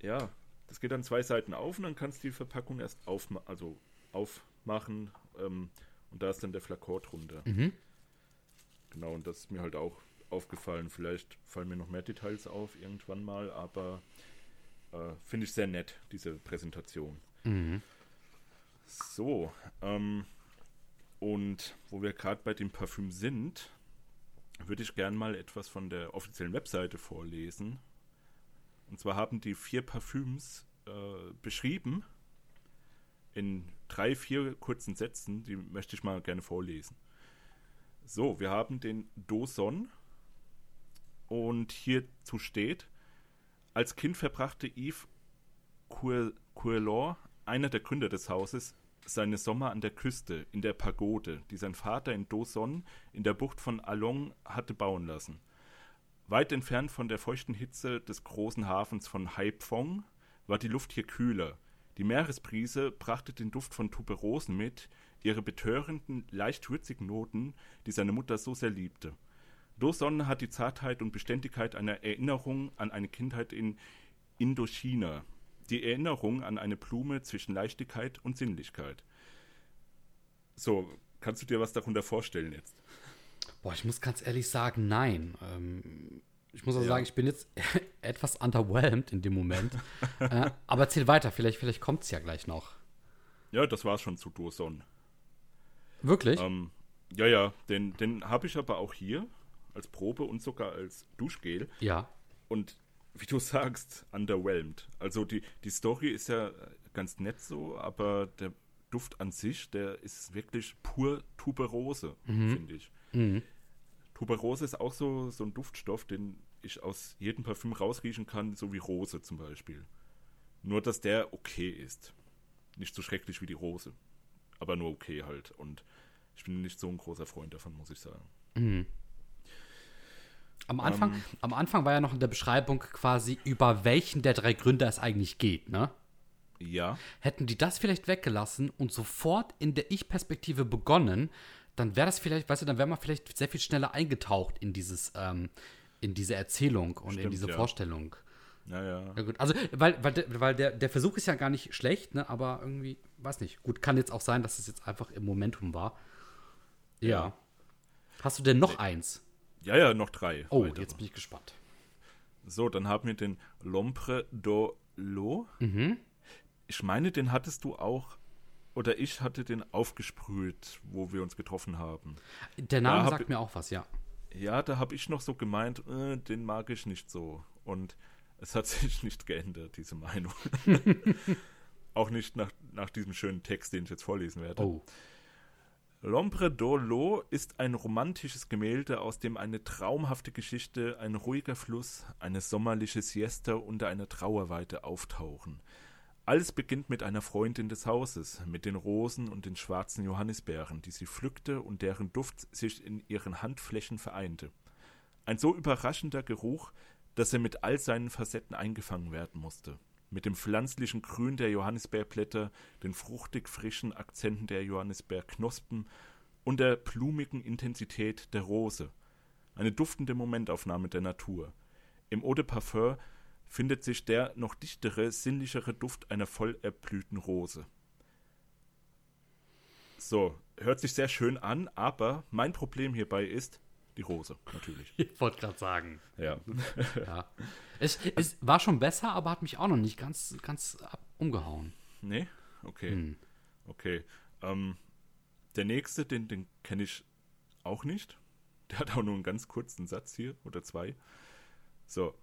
Ja, das geht an zwei Seiten auf und dann kannst du die Verpackung erst aufma also aufmachen ähm, und da ist dann der Flakon drunter. Mhm. Genau, und das ist mir halt auch aufgefallen. Vielleicht fallen mir noch mehr Details auf irgendwann mal, aber Äh, Finde ich sehr nett, diese Präsentation. Mhm. So, ähm, und wo wir gerade bei dem Parfüm sind, würde ich gern mal etwas von der offiziellen Webseite vorlesen. Und zwar haben die vier Parfüms äh, beschrieben in drei, vier kurzen Sätzen, die möchte ich mal gerne vorlesen. So, wir haben den Doson und hierzu steht, als Kind verbrachte Yves Courlor, einer der Gründer des Hauses, seine Sommer an der Küste, in der Pagode, die sein Vater in Doson in der Bucht von Along hatte bauen lassen. Weit entfernt von der feuchten Hitze des großen Hafens von Haiphong war die Luft hier kühler. Die Meeresbrise brachte den Duft von Tuberosen mit, ihre betörenden, leicht würzigen Noten, die seine Mutter so sehr liebte. Doson hat die Zartheit und Beständigkeit einer Erinnerung an eine Kindheit in Indochina, die Erinnerung an eine Blume zwischen Leichtigkeit und Sinnlichkeit. So, kannst du dir was darunter vorstellen jetzt? Boah, ich muss ganz ehrlich sagen, nein. Ähm, ich muss auch Ja. sagen, ich bin jetzt etwas underwhelmed in dem Moment. äh, aber erzähl weiter, vielleicht, vielleicht kommt es ja gleich noch. Ja, das war schon zu Doson. Wirklich? Ähm, ja, ja, den, den habe ich aber auch hier als Probe und sogar als Duschgel. ja. Und wie du sagst, underwhelmed. Also die, die Story ist ja ganz nett so, aber der Duft an sich, der ist wirklich pur Tuberose, finde ich. Mhm. Tuberose ist auch so, so ein Duftstoff, den ich aus jedem Parfüm rausriechen kann, so wie Rose zum Beispiel. Nur, dass der okay ist. Nicht so schrecklich wie die Rose. Aber nur okay halt. Und ich bin nicht so ein großer Freund davon, muss ich sagen. Am Anfang, Ähm. am Anfang war ja noch in der Beschreibung quasi, über welchen der drei Gründer es eigentlich geht, ne? Ja, Hätten die das vielleicht weggelassen und sofort in der Ich-Perspektive begonnen, dann wäre das vielleicht, weißt du, dann wäre man vielleicht sehr viel schneller eingetaucht in dieses, ähm, in diese Erzählung und in Stimmt, diese ja. Vorstellung. naja. Ja gut, also weil, weil, der, weil der, der Versuch ist ja gar nicht schlecht, ne? Aber irgendwie, weiß nicht. Gut, kann jetzt auch sein, dass es jetzt einfach im Momentum war. Ja. Ja. Hast du denn noch eins? Ja, ja, noch drei. Oh, weitere. jetzt bin ich gespannt. So, dann haben wir den Lompre do Lo. Mhm. Ich meine, den hattest du auch, oder ich hatte den aufgesprüht, wo wir uns getroffen haben. Der Name sagt mir auch was, ja. Ja, da habe ich noch so gemeint, äh, den mag ich nicht so. Und es hat sich nicht geändert, diese Meinung. auch nicht nach, nach diesem schönen Text, den ich jetzt vorlesen werde. Oh. L'Ombre d'Olo ist ein romantisches Gemälde, aus dem eine traumhafte Geschichte, ein ruhiger Fluss, eine sommerliche Siesta unter einer Trauerweite auftauchen. Alles beginnt mit einer Freundin des Hauses, mit den Rosen und den schwarzen Johannisbeeren, die sie pflückte und deren Duft sich in ihren Handflächen vereinte. Ein so überraschender Geruch, dass er mit all seinen Facetten eingefangen werden musste. Mit dem pflanzlichen Grün der Johannisbeerblätter, den fruchtig frischen Akzenten der Johannisbeerknospen und der blumigen Intensität der Rose. Eine duftende Momentaufnahme der Natur. Im Eau de Parfum findet sich der noch dichtere, sinnlichere Duft einer voll erblühten Rose. So, hört sich sehr schön an, aber mein Problem hierbei ist die Rose, natürlich. Ich wollte gerade sagen. Ja. Ja. Es, es war schon besser, aber hat mich auch noch nicht ganz, ganz umgehauen. Nee? Okay. Hm. Okay. Ähm, der nächste, den, den kenne ich auch nicht. Der hat auch nur einen ganz kurzen Satz hier oder zwei. So.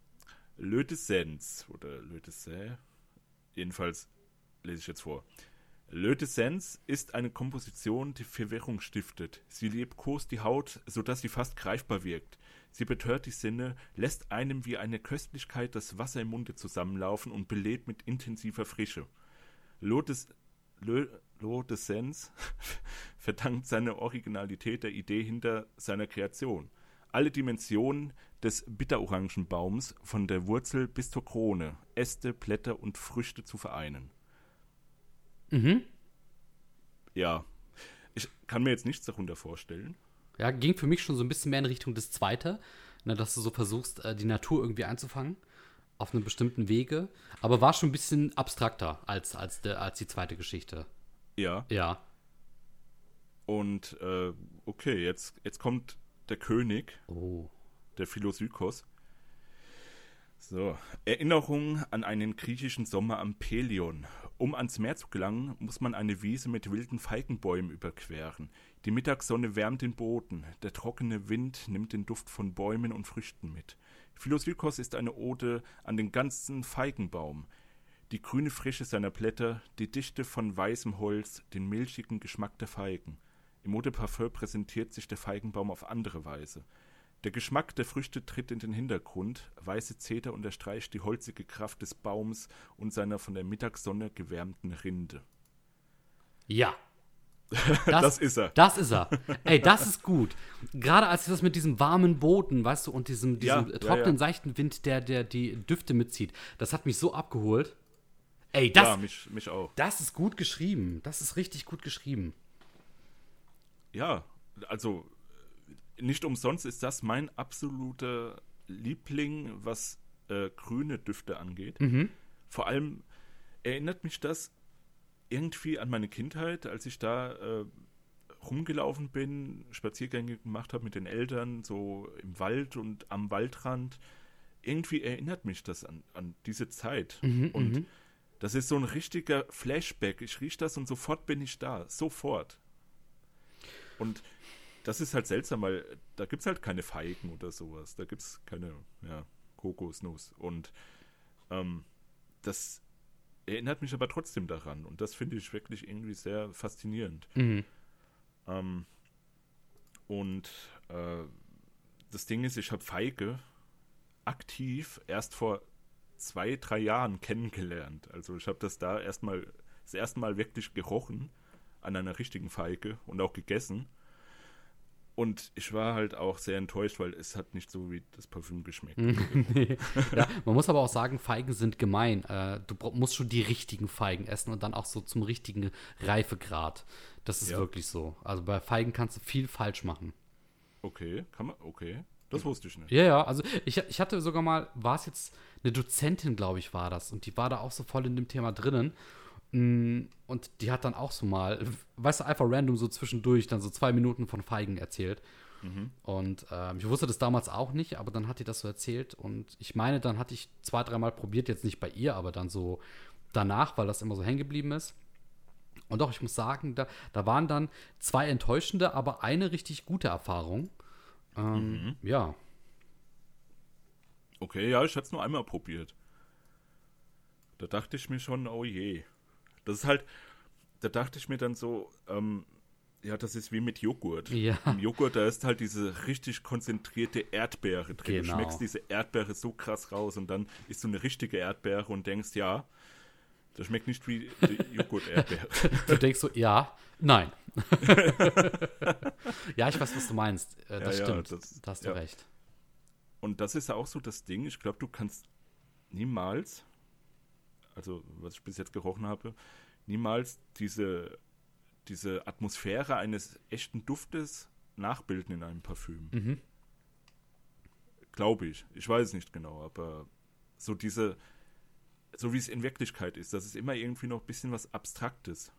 Le de Sens oder Le de Sens. Jedenfalls lese ich jetzt vor. Le de Sens ist eine Komposition, die Verwirrung stiftet. Sie liebkost die Haut, sodass sie fast greifbar wirkt. Sie betört die Sinne, lässt einem wie eine Köstlichkeit das Wasser im Munde zusammenlaufen und belebt mit intensiver Frische. L'Eau de, Le, L'Eau de Sens verdankt seine Originalität der Idee hinter seiner Kreation. Alle Dimensionen des Bitterorangenbaums, von der Wurzel bis zur Krone, Äste, Blätter und Früchte zu vereinen. Mhm. Ja, ich kann mir jetzt nichts darunter vorstellen. Ja, ging für mich schon so ein bisschen mehr in Richtung des Zweite, ne, dass du so versuchst, äh, die Natur irgendwie einzufangen auf einem bestimmten Wege, aber war schon ein bisschen abstrakter als, als, der, als die zweite Geschichte. Ja, Ja. und äh, okay, jetzt, jetzt kommt der König, Oh. der Philosykos. So, Erinnerung an einen griechischen Sommer am Pelion. Um ans Meer zu gelangen, muss man eine Wiese mit wilden Feigenbäumen überqueren. Die Mittagssonne wärmt den Boden, der trockene Wind nimmt den Duft von Bäumen und Früchten mit. Philosilkos ist eine Ode an den ganzen Feigenbaum. Die grüne Frische seiner Blätter, die Dichte von weißem Holz, den milchigen Geschmack der Feigen. Im Eau de Parfum präsentiert sich der Feigenbaum auf andere Weise. Der Geschmack der Früchte tritt in den Hintergrund, weiße Zeder unterstreicht die holzige Kraft des Baums und seiner von der Mittagssonne gewärmten Rinde. Ja. Das, das, ist er. Das ist er. Ey, das ist gut. Gerade als das mit diesem warmen Boden, weißt du, und diesem, diesem ja, trockenen, ja, ja. seichten Wind, der, der die Düfte mitzieht, das hat mich so abgeholt. Ey, das, ja, mich, mich auch. das ist gut geschrieben. Das ist richtig gut geschrieben. Ja, also nicht umsonst ist das mein absoluter Liebling, was äh, grüne Düfte angeht. Mhm. Vor allem erinnert mich das irgendwie an meine Kindheit, als ich da äh, rumgelaufen bin, Spaziergänge gemacht habe mit den Eltern, so im Wald und am Waldrand. Irgendwie erinnert mich das an, an diese Zeit. Mhm, und mhm. das ist so ein richtiger Flashback. Ich rieche das und sofort bin ich da. Sofort. Und das ist halt seltsam, weil da gibt es halt keine Feigen oder sowas. Da gibt es keine ja, Kokosnuss. Und ähm, das erinnert mich aber trotzdem daran. Und das finde ich wirklich irgendwie sehr faszinierend. Mhm. Ähm, und äh, das Ding ist, ich habe Feige aktiv erst vor zwei, drei Jahren kennengelernt. Also ich habe das da erstmal das erste Mal wirklich gerochen an einer richtigen Feige und auch gegessen. Und ich war halt auch sehr enttäuscht, weil es hat nicht so wie das Parfüm geschmeckt. nee. ja, man muss aber auch sagen, Feigen sind gemein. Äh, du musst schon die richtigen Feigen essen und dann auch so zum richtigen Reifegrad. Das ist ja. wirklich so. Also bei Feigen kannst du viel falsch machen. Okay, kann man, okay. Das wusste ich nicht. Ja, ja, also ich, ich hatte sogar mal, war es jetzt eine Dozentin, glaube ich, war das. Und die war da auch so voll in dem Thema drinnen. Mm, und die hat dann auch so mal, weißt du, einfach random so zwischendurch dann so zwei Minuten von Feigen erzählt. Mhm. Und ähm, ich wusste das damals auch nicht, aber dann hat die das so erzählt. Und ich meine, dann hatte ich zwei, dreimal probiert, jetzt nicht bei ihr, aber dann so danach, weil das immer so hängen geblieben ist. Und doch, ich muss sagen, da, da waren dann zwei enttäuschende, aber eine richtig gute Erfahrung. Ähm, mhm. Ja. Okay, ja, ich hatte es nur einmal probiert. Da dachte ich mir schon, oh je. Das ist halt, da dachte ich mir dann so, ähm, ja, das ist wie mit Joghurt. Ja. Im Joghurt, da ist halt diese richtig konzentrierte Erdbeere drin. Genau. Du schmeckst diese Erdbeere so krass raus und dann isst du eine richtige Erdbeere und denkst, ja, das schmeckt nicht wie Joghurt-Erdbeere. du denkst so, ja, nein. ja, ich weiß, was du meinst. Äh, das ja, stimmt. Ja, das, da hast du ja. recht. Und das ist ja auch so das Ding. Ich glaube, du kannst niemals also was ich bis jetzt gerochen habe, niemals diese, diese Atmosphäre eines echten Duftes nachbilden in einem Parfüm. Mhm. Glaube ich. Ich weiß es nicht genau, aber so diese, so wie es in Wirklichkeit ist, das ist immer irgendwie noch ein bisschen was Abstraktes.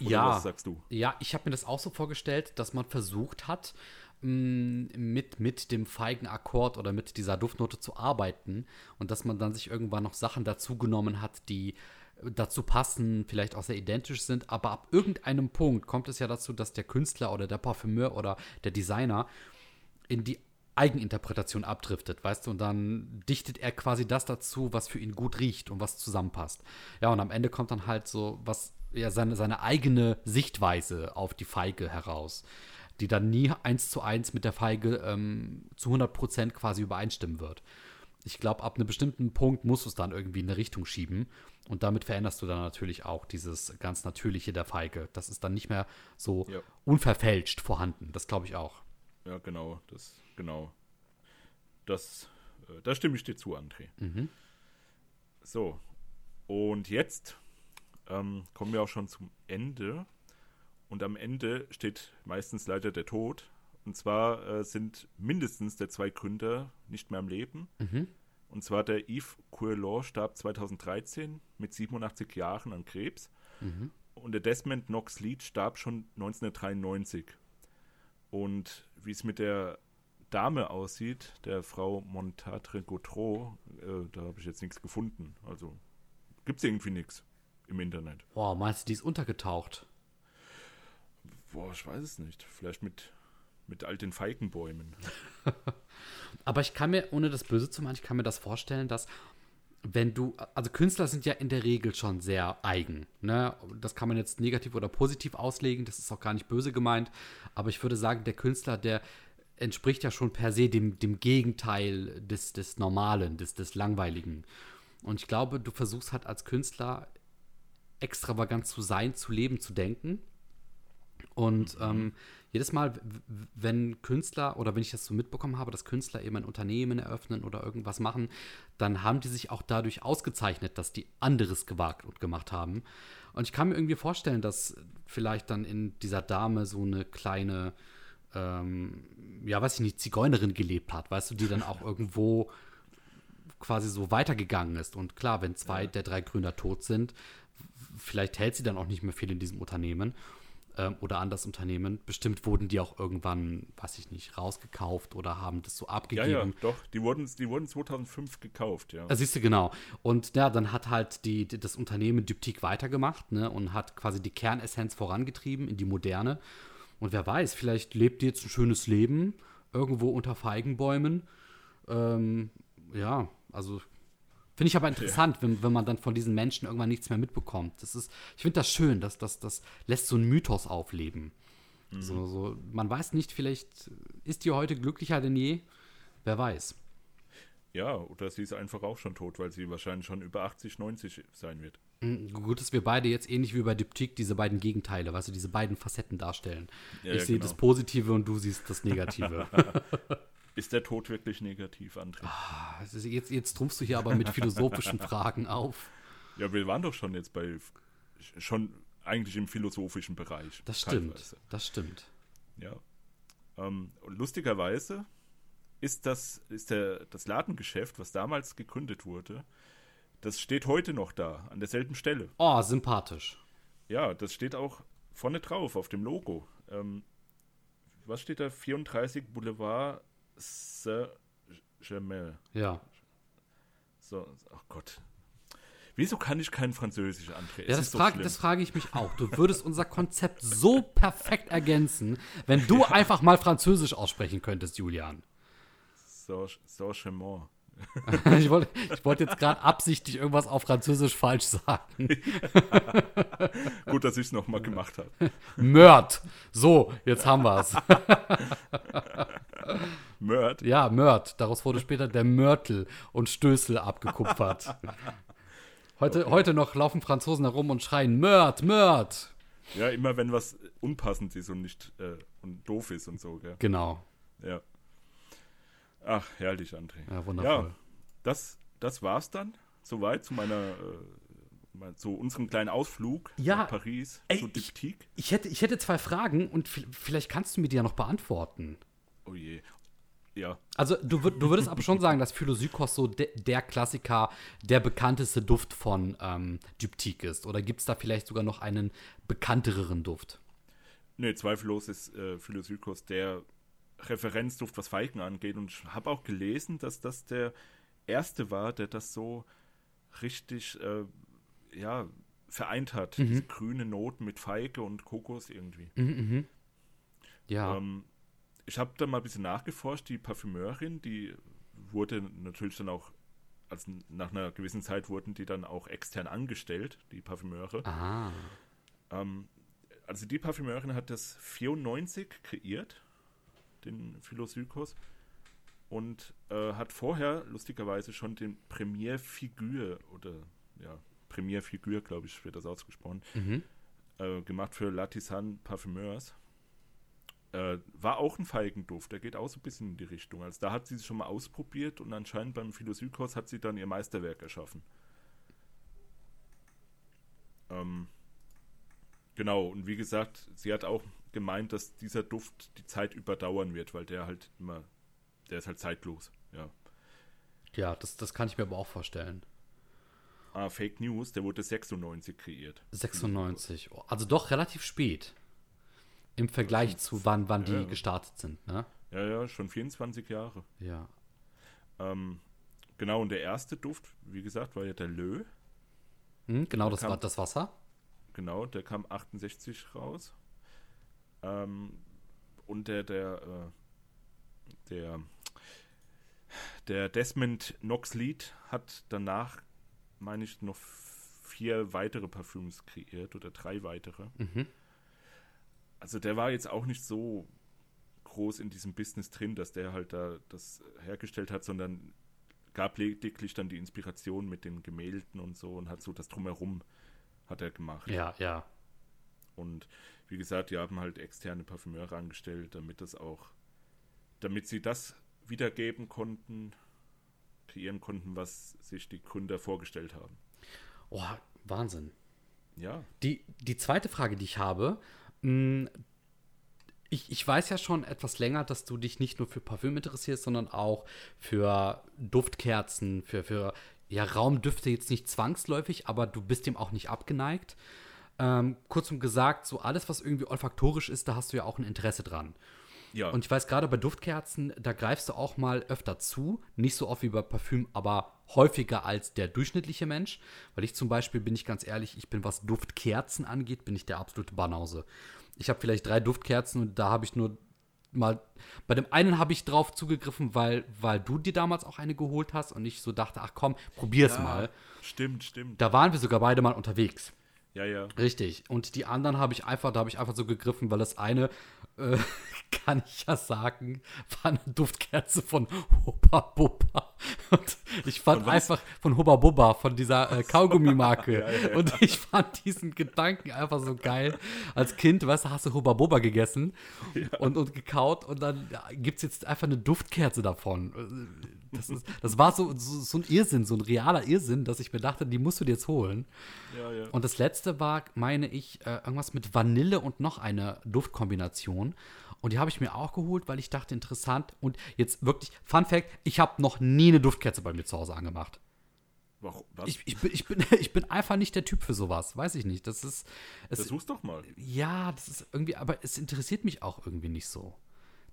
Oder ja. Was sagst du? Ja, ich habe mir das auch so vorgestellt, dass man versucht hat, mit, mit dem feigen Akkord oder mit dieser Duftnote zu arbeiten und dass man dann sich irgendwann noch Sachen dazugenommen hat, die dazu passen, vielleicht auch sehr identisch sind, aber ab irgendeinem Punkt kommt es ja dazu, dass der Künstler oder der Parfümeur oder der Designer in die Eigeninterpretation abdriftet, weißt du, und dann dichtet er quasi das dazu, was für ihn gut riecht und was zusammenpasst. Ja, und am Ende kommt dann halt so was, ja, seine, seine eigene Sichtweise auf die Feige heraus die dann nie eins zu eins mit der Feige ähm, zu 100 Prozent quasi übereinstimmen wird. Ich glaube, ab einem bestimmten Punkt musst du es dann irgendwie in eine Richtung schieben. Und damit veränderst du dann natürlich auch dieses ganz Natürliche der Feige. Das ist dann nicht mehr so ja. unverfälscht vorhanden. Das glaube ich auch. Ja, genau. Das, genau. Das, äh, da stimme ich dir zu, André. Mhm. So. Und jetzt ähm, kommen wir auch schon zum Ende und am Ende steht meistens leider der Tod. Und zwar äh, sind mindestens der zwei Gründer nicht mehr am Leben. Mhm. Und zwar der Yves Courlon starb 2013 mit 87 Jahren an Krebs. Mhm. Und der Desmond Knox Leach starb schon 1993. Und wie es mit der Dame aussieht, der Frau Montatre Gautreau, äh, da habe ich jetzt nichts gefunden. Also gibt es irgendwie nichts im Internet. Boah, meinst du, die ist untergetaucht? Boah, ich weiß es nicht. Vielleicht mit, mit alten Feigenbäumen. Aber ich kann mir, ohne das Böse zu machen, ich kann mir das vorstellen, dass wenn du, also Künstler sind ja in der Regel schon sehr eigen. Ne? Das kann man jetzt negativ oder positiv auslegen, das ist auch gar nicht böse gemeint. Aber ich würde sagen, der Künstler, der entspricht ja schon per se dem, dem Gegenteil des, des Normalen, des, des Langweiligen. Und ich glaube, du versuchst halt als Künstler extravagant zu sein, zu leben, zu denken. Und ähm, jedes Mal, wenn Künstler oder wenn ich das so mitbekommen habe, dass Künstler eben ein Unternehmen eröffnen oder irgendwas machen, dann haben die sich auch dadurch ausgezeichnet, dass die anderes gewagt und gemacht haben. Und ich kann mir irgendwie vorstellen, dass vielleicht dann in dieser Dame so eine kleine, ähm, ja, weiß ich nicht, Zigeunerin gelebt hat, weißt du, die dann auch irgendwo quasi so weitergegangen ist. Und klar, wenn zwei der drei Gründer tot sind, vielleicht hält sie dann auch nicht mehr viel in diesem Unternehmen ähm, oder an das Unternehmen. Bestimmt wurden die auch irgendwann, weiß ich nicht, rausgekauft oder haben das so Ja, abgegeben. ja, doch. Die wurden, die wurden 2005 gekauft, ja. Ah, siehst du, genau. Und ja, dann hat halt die, die, das Unternehmen Diptyque weitergemacht ne, und hat quasi die Kernessenz vorangetrieben in die Moderne. Und wer weiß, vielleicht lebt die jetzt ein schönes Leben irgendwo unter Feigenbäumen. Ähm, ja, also finde ich aber interessant, wenn, wenn man dann von diesen Menschen irgendwann nichts mehr mitbekommt. Das ist, ich finde das schön, dass das, das lässt so einen Mythos aufleben. So, so, man weiß nicht, vielleicht ist die heute glücklicher denn je. Wer weiß. Ja, oder sie ist einfach auch schon tot, weil sie wahrscheinlich schon über 80, 90 sein wird. Mm, Gut, dass wir beide jetzt ähnlich wie bei Diptyque diese beiden Gegenteile, weißt du, diese beiden Facetten darstellen. Ja, ich ja, sehe genau. das Positive und du siehst das Negative. Ist der Tod wirklich negativ, André? Ist- jetzt, jetzt trumpfst du hier aber mit philosophischen Fragen auf. Ja, wir waren doch schon jetzt bei, schon eigentlich im philosophischen Bereich. Das stimmt. teilweise. Das stimmt. Ja. Ähm, und lustigerweise ist das, ist der, das Ladengeschäft, was damals gegründet wurde, das steht heute noch da, an derselben Stelle. Oh, sympathisch. Ja, das steht auch vorne drauf auf dem Logo. Ähm, was steht da? 34 Boulevard Saint-Germain. Ja. So, ach Gott. Wieso kann ich kein Französisch, André? Es Ja, das, so frag, schlimm. das frage ich mich auch. Du würdest unser Konzept so perfekt ergänzen, wenn du einfach mal Französisch aussprechen könntest, Julian. Saint-Germain. Ich wollte ich wollte jetzt gerade absichtlich irgendwas auf Französisch falsch sagen. Gut, dass ich es nochmal gemacht habe. Mörd. So, jetzt haben wir's. Mörd. Ja, Mörd. Daraus wurde später der Mörtel und Stößel abgekupfert. Heute, heute noch laufen Franzosen herum und schreien Mörd, Mörd. Ja, immer wenn was unpassend ist und nicht äh, und doof ist und so, gell? Genau. Ja. Ach, herrlich, André. Ja, wundervoll. Ja, das, das war's dann. Soweit zu meiner, äh, zu unserem kleinen Ausflug Ja, nach Paris, ey, zu ich- Diptyque. Ich hätte, ich hätte zwei Fragen und vi- vielleicht kannst du mir die ja noch beantworten. Oh je. Ja, Also du, würd- du würdest aber schon sagen, dass Philosykos so de, der Klassiker, der bekannteste Duft von ähm, Diptyque ist. Oder gibt es da vielleicht sogar noch einen bekanntereren Duft? nee, zweifellos ist äh, Philosykos der Referenzduft, was Feigen angeht. Und ich habe auch gelesen, dass das der erste war, der das so richtig, äh, ja, vereint hat. Mhm. Diese grüne Noten mit Feige und Kokos irgendwie. Ja. Ähm, ich habe da mal ein bisschen nachgeforscht. Die Parfümeurin, die wurde natürlich dann auch, also nach einer gewissen Zeit wurden die dann auch extern angestellt, die Parfümeure. ah. Ähm, also die Parfümeurin hat das 94 kreiert, den Philosykos, und äh, hat vorher lustigerweise schon den Premier Figure oder ja, Premier Figure, glaube ich, wird das ausgesprochen, Mhm. äh, gemacht für Latisan Parfumeurs. Äh, war auch ein Feigenduft, der geht auch so ein bisschen in die Richtung. Also da hat sie es schon mal ausprobiert und anscheinend beim Philosykos hat sie dann ihr Meisterwerk erschaffen. Ähm, genau, und wie gesagt, sie hat auch gemeint, dass dieser Duft die Zeit überdauern wird, weil der halt immer, der ist halt zeitlos, ja. Ja, das, das kann ich mir aber auch vorstellen. Ah, Fake News, der wurde 96 kreiert. 96. Oh, Also doch relativ spät. Im Vergleich zu wann, wann die Ja. gestartet sind, ne? Ja, ja, schon 24 Jahre. Ja. Ähm, genau, und der erste Duft, wie gesagt, war ja der Lö. Hm, genau, das kam- war das Wasser. Genau, der kam 68 raus. Ähm, und der, der, äh, der, der Desmond Knox Lead hat danach, meine ich, noch vier weitere Parfüms kreiert oder drei weitere. Mhm. Also der war jetzt auch nicht so groß in diesem Business drin, dass der halt da das hergestellt hat, sondern gab lediglich dann die Inspiration mit den Gemälden und so und hat so das drumherum hat er gemacht. Ja, ja. Und wie gesagt, die haben halt externe Parfümeure angestellt, damit das auch, damit sie das wiedergeben konnten, kreieren konnten, was sich die Gründer vorgestellt haben. Oh, Wahnsinn. Ja, Die, die zweite Frage, die ich habe, ich, ich weiß ja schon etwas länger, dass du dich nicht nur für Parfüm interessierst, sondern auch für Duftkerzen, für, für ja, Raumdüfte jetzt nicht zwangsläufig, aber du bist dem auch nicht abgeneigt. Ähm, kurzum gesagt, so alles, was irgendwie olfaktorisch ist, da hast du ja auch ein Interesse dran. Ja, Und ich weiß gerade bei Duftkerzen, da greifst du auch mal öfter zu. Nicht so oft wie bei Parfüm, aber häufiger als der durchschnittliche Mensch. Weil ich zum Beispiel, bin ich ganz ehrlich, ich bin, was Duftkerzen angeht, bin ich der absolute Banause. Ich habe vielleicht drei Duftkerzen und da habe ich nur mal. Bei dem einen habe ich drauf zugegriffen, weil, weil du dir damals auch eine geholt hast und ich so dachte, ach komm, probier's ja, mal. Stimmt, stimmt. Da waren wir sogar beide mal unterwegs. Ja, ja. Richtig. Und die anderen habe ich einfach, da habe ich einfach so gegriffen, weil das eine, äh, kann ich ja sagen, war eine Duftkerze von Hubba Bubba. Und ich fand Von einfach von Hubba Bubba, von dieser äh, Kaugummimarke. Ja, ja, ja. Und ich fand diesen Gedanken einfach so geil. Als Kind, weißt du, hast du Hubba Bubba gegessen und, und gekaut und dann ja, gibt es jetzt einfach eine Duftkerze davon. Das, ist, das war so, so, so ein Irrsinn, so ein realer Irrsinn, dass ich mir dachte, die musst du dir jetzt holen. Und das letzte war, meine ich, äh, irgendwas mit Vanille und noch eine Duftkombination. Und die habe ich mir auch geholt, weil ich dachte, interessant. Und jetzt wirklich, Fun Fact: Ich habe noch nie eine Duftkerze bei mir zu Hause angemacht. Warum? Ich, ich, bin, ich, bin, ich bin einfach nicht der Typ für sowas. Weiß ich nicht. Das ist. Es, Versuch's doch mal. ja, das ist irgendwie, aber es interessiert mich auch irgendwie nicht so.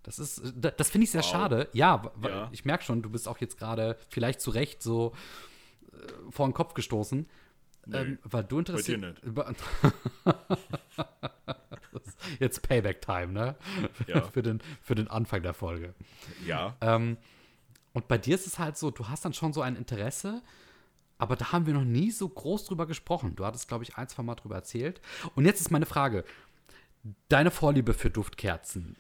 Das ist, da- das finde ich sehr Wow. schade. Ja, Ja. ich merke schon, du bist auch jetzt gerade vielleicht zu Recht so äh, vor den Kopf gestoßen. Nee, ähm, weil du interessiert. nicht. Über- Das ist jetzt Payback-Time, ne? Ja. für, den, für den Anfang der Folge. Ja, Ähm, und bei dir ist es halt so, du hast dann schon so ein Interesse, aber da haben wir noch nie so groß drüber gesprochen. Du hattest, glaube ich, ein, zwei Mal drüber erzählt. Und jetzt ist meine Frage: Deine Vorliebe für Duftkerzen,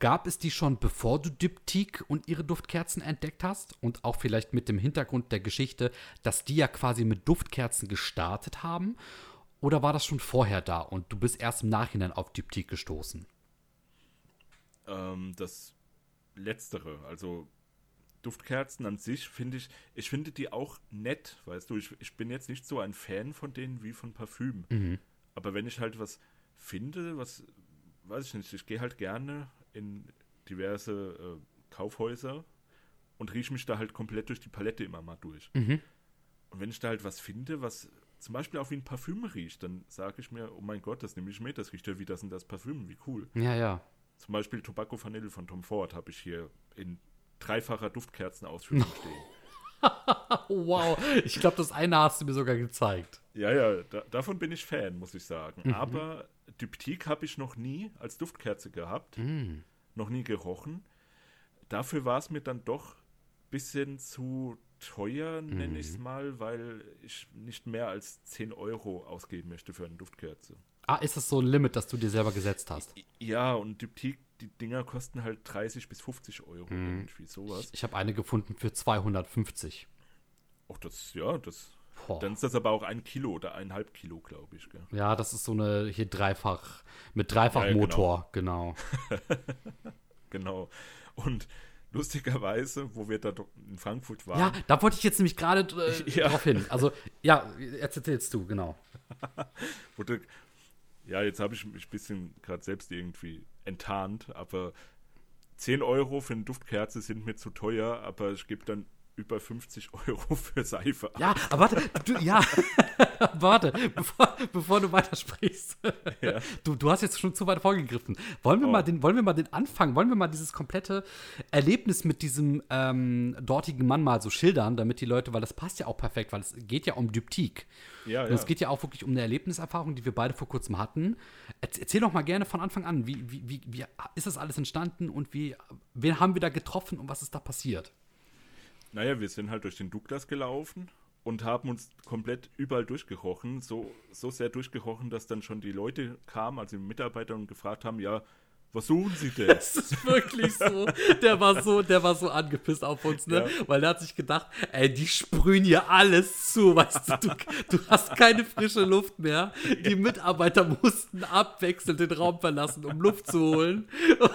gab es die schon bevor du Diptyque und ihre Duftkerzen entdeckt hast? Und auch vielleicht mit dem Hintergrund der Geschichte, dass die ja quasi mit Duftkerzen gestartet haben? Oder war das schon vorher da und du bist erst im Nachhinein auf Diptyque gestoßen? ähm, das Letztere, also Duftkerzen an sich finde ich, ich finde die auch nett, weißt du, ich, ich bin jetzt nicht so ein Fan von denen wie von Parfüm. Aber wenn ich halt was finde, was, weiß ich nicht, ich gehe halt gerne in diverse äh, Kaufhäuser und rieche mich da halt komplett durch die Palette immer mal durch. Und wenn ich da halt was finde, was zum Beispiel auch wie ein Parfüm riecht, dann sage ich mir, oh mein Gott, das nehme ich mit, das riecht ja wie das und das Parfüm, wie cool. Ja, ja. Zum Beispiel Tobacco Vanille von Tom Ford habe ich hier in dreifacher Duftkerzenausführung stehen. Wow. Ich glaube, das eine hast du mir sogar gezeigt. Ja, ja, da, davon bin ich Fan, muss ich sagen. Aber Diptyque habe ich noch nie als Duftkerze gehabt, noch nie gerochen. Dafür war es mir dann doch ein bisschen zu teuer, nenne ich es mal, weil ich nicht mehr als 10 Euro ausgeben möchte für eine Duftkerze. Ah, ist das so ein Limit, das du dir selber gesetzt hast? Ja, und Diptyque, die Dinger kosten halt 30 bis 50 Euro, irgendwie sowas. Ich habe eine gefunden für 250. Ach, das, ja, das. Boah. Dann ist das aber auch ein Kilo oder eineinhalb Kilo, glaube ich. Gell? Ja, das ist so eine hier dreifach mit Dreifachmotor, genau. Genau. Und lustigerweise, wo wir da doch in Frankfurt waren, Ja, da wollte ich jetzt nämlich gerade äh, Ja. drauf hin. Also, ja, jetzt erzählst du, genau. wurde, ja, jetzt habe ich mich ein bisschen gerade selbst irgendwie enttarnt, aber 10 Euro für eine Duftkerze sind mir zu teuer, aber ich gebe dann über 50 Euro für Seife Ja, aber warte, du, ja, warte, bevor, bevor du weitersprichst. Ja. Du, du hast jetzt schon zu weit vorgegriffen. Wollen wir, Oh. mal den, wollen wir mal den Anfang, wollen wir mal dieses komplette Erlebnis mit diesem ähm, dortigen Mann mal so schildern, damit die Leute, weil das passt ja auch perfekt, weil es geht ja um Diptyk. Ja, Und ja. es geht ja auch wirklich um eine Erlebniserfahrung, die wir beide vor kurzem hatten. Erz- Erzähl doch mal gerne von Anfang an, wie, wie, wie, wie ist das alles entstanden und wie, wen haben wir da getroffen und was ist da passiert? Naja, wir sind halt durch den Douglas gelaufen und haben uns komplett überall durchgerochen. So, so sehr durchgerochen, dass dann schon die Leute kamen, also die Mitarbeiter, und gefragt haben, ja, was suchen Sie denn? Das ist wirklich so. Der war so, der war so angepisst auf uns, ne? Ja. Weil er hat sich gedacht, ey, die sprühen hier alles zu, weißt du, du, du hast keine frische Luft mehr. Die Mitarbeiter mussten abwechselnd den Raum verlassen, um Luft zu holen. Und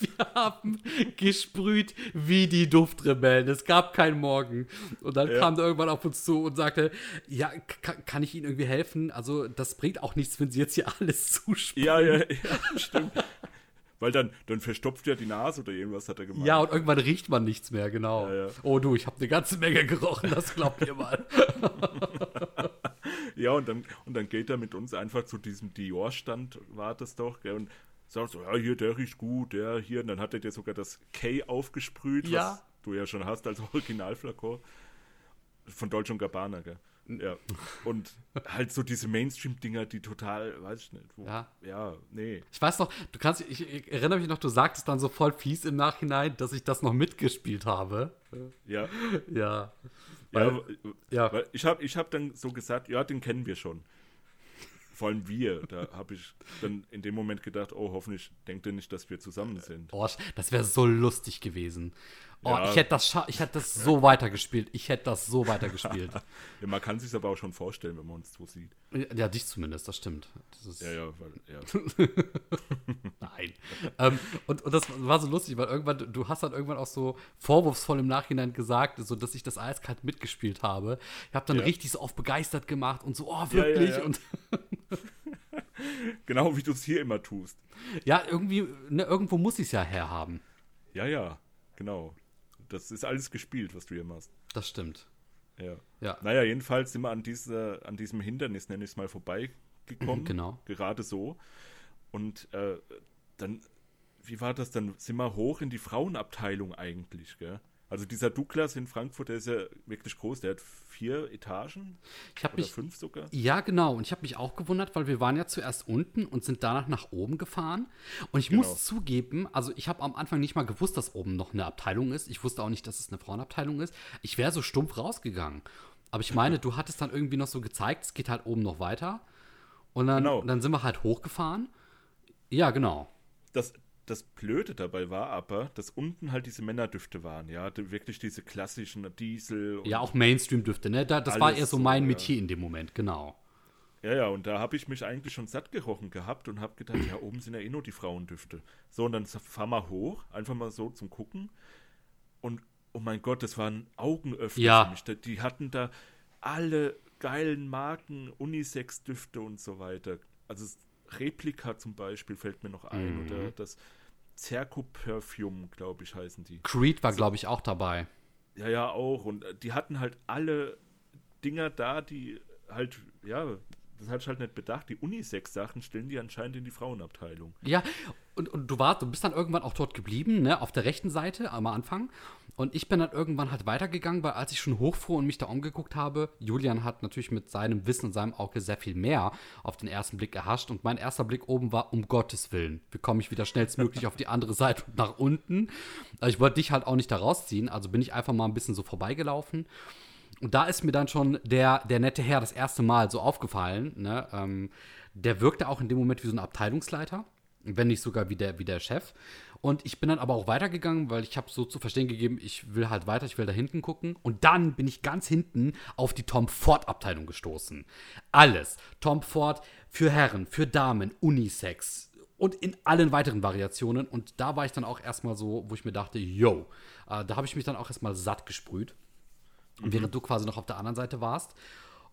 wir haben gesprüht wie die Duftrebellen. Es gab keinen Morgen. Und dann Ja. kam er irgendwann auf uns zu und sagte, ja, ka- kann ich Ihnen irgendwie helfen? Also, das bringt auch nichts, wenn Sie jetzt hier alles zusprühen. ja, ja, ja, stimmt. Weil dann, dann verstopft ja die Nase oder irgendwas hat er gemacht. Ja, und irgendwann riecht man nichts mehr, genau. Ja, ja. Oh du, ich habe eine ganze Menge gerochen, das glaubt ihr mal. Ja, und dann, und dann geht er mit uns einfach zu diesem Dior-Stand, war das doch, gell, und sagt so, ja, hier, der riecht gut, der hier. Und dann hat er dir sogar das K aufgesprüht, Ja. was du ja schon hast als Originalflakon. Von Dolce Gabbana, gell. Ja. Und halt so diese Mainstream-Dinger, die total, weiß ich nicht. Wo, Ja. Ja, nee. Ich weiß noch, du kannst, ich, ich erinnere mich noch, du sagtest dann so voll fies im Nachhinein, dass ich das noch mitgespielt habe. Ja. Ja. Ja, Weil- ja. Weil ich habe ich hab dann so gesagt, ja, den kennen wir schon. Vor allem wir. Da habe ich dann in dem Moment gedacht, oh, hoffentlich denkt er nicht, dass wir zusammen sind. Oh, das wäre so lustig gewesen. Oh, Ja. ich hätte das, ich hätte das so weitergespielt. Ich hätte das so weitergespielt. Ja, man kann sich aber auch schon vorstellen, wenn man uns so sieht. ja, dich zumindest, das stimmt. Das Ja, ja, weil, ja. Nein. ähm, und, und das war so lustig, weil irgendwann, du hast dann irgendwann auch so vorwurfsvoll im Nachhinein gesagt, so dass ich das eiskalt mitgespielt habe. Ich habe dann Ja. richtig so oft begeistert gemacht und so, oh, Ja, ja, wirklich? ja. Und Genau wie du es hier immer tust. ja, irgendwie, ne, irgendwo muss ich es ja herhaben. Ja, ja, genau. Das ist alles gespielt, was du hier machst. Das stimmt. Ja. Ja. Naja, jedenfalls sind wir an, diese, an diesem Hindernis, nenne ich es mal, vorbeigekommen. Genau. Gerade so. Und äh, dann, wie war das? Dann sind wir hoch in die Frauenabteilung eigentlich, gell? Also dieser Douglas in Frankfurt, der ist ja wirklich groß. Der hat vier Etagen Ich habe oder mich fünf sogar. Ja, genau. Und ich habe mich auch gewundert, weil wir waren ja zuerst unten und sind danach nach oben gefahren. Und ich Genau. muss zugeben, also ich habe am Anfang nicht mal gewusst, dass oben noch eine Abteilung ist. Ich wusste auch nicht, dass es eine Frauenabteilung ist. Ich wäre so stumpf rausgegangen. Aber ich meine, du hattest dann irgendwie noch so gezeigt, es geht halt oben noch weiter. Und dann, Genau. dann sind wir halt hochgefahren. Ja, genau. Das, das Blöde dabei war aber, dass unten halt diese Männerdüfte waren, ja. Wirklich diese klassischen Diesel. Und, Ja, auch Mainstream-Düfte, ne? Da, das war eher so so, mein ja. Metier in dem Moment, genau. Ja, ja, und da habe ich mich eigentlich schon satt gerochen gehabt und habe gedacht, ja, oben sind ja eh nur die Frauendüfte. So, und dann fahren wir hoch, einfach mal so zum Gucken. Und, oh mein Gott, das war ein Augenöffner Ja. für mich. Da- Die hatten da alle geilen Marken, Unisex-Düfte und so weiter. Also Replika zum Beispiel fällt mir noch ein. Mhm. Oder das Cerco Perfume, glaube ich, heißen die. Creed war, glaube ich, auch dabei. Ja, ja, auch. Und äh, die hatten halt alle Dinger da, die halt, ja, das hatte ich halt nicht bedacht. Die Unisex-Sachen stellen die anscheinend in die Frauenabteilung. Ja, und, und du warst, du bist dann irgendwann auch dort geblieben, ne, auf der rechten Seite am Anfang. Und ich bin dann irgendwann halt weitergegangen, weil als ich schon hochfuhr und mich da umgeguckt habe, Julian hat natürlich mit seinem Wissen und seinem Auge sehr viel mehr auf den ersten Blick erhascht. Und mein erster Blick oben war, um Gottes Willen, wie komme ich wieder schnellstmöglich auf die andere Seite und nach unten. Also ich wollte dich halt auch nicht da rausziehen, also bin ich einfach mal ein bisschen so vorbeigelaufen. Und da ist mir dann schon der, der nette Herr das erste Mal so aufgefallen. Ne? Ähm, der wirkte auch in dem Moment wie so ein Abteilungsleiter, wenn nicht sogar wie der, wie der Chef. Und ich bin dann aber auch weitergegangen, weil ich habe so zu verstehen gegeben, ich will halt weiter, ich will da hinten gucken. Und dann bin ich ganz hinten auf die Tom Ford Abteilung gestoßen. Alles. Tom Ford für Herren, für Damen, Unisex, und in allen weiteren Variationen. Und da war ich dann auch erstmal so, wo ich mir dachte, yo, äh, da habe ich mich dann auch erstmal satt gesprüht. Während du quasi noch auf der anderen Seite warst.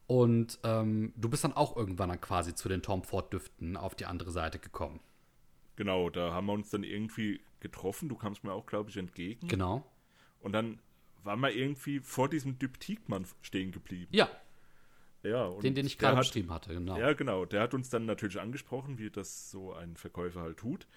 Und ähm, du bist dann auch irgendwann dann quasi zu den Tom Ford Düften auf die andere Seite gekommen. Genau, da haben wir uns dann irgendwie getroffen. Du kamst mir auch, glaube ich, entgegen. Genau. Und dann war man irgendwie vor diesem Dyptikmann stehen geblieben. Ja, Ja, und den, den ich gerade beschrieben hatte, genau. Ja, genau. Der hat uns dann natürlich angesprochen, wie das so ein Verkäufer halt tut.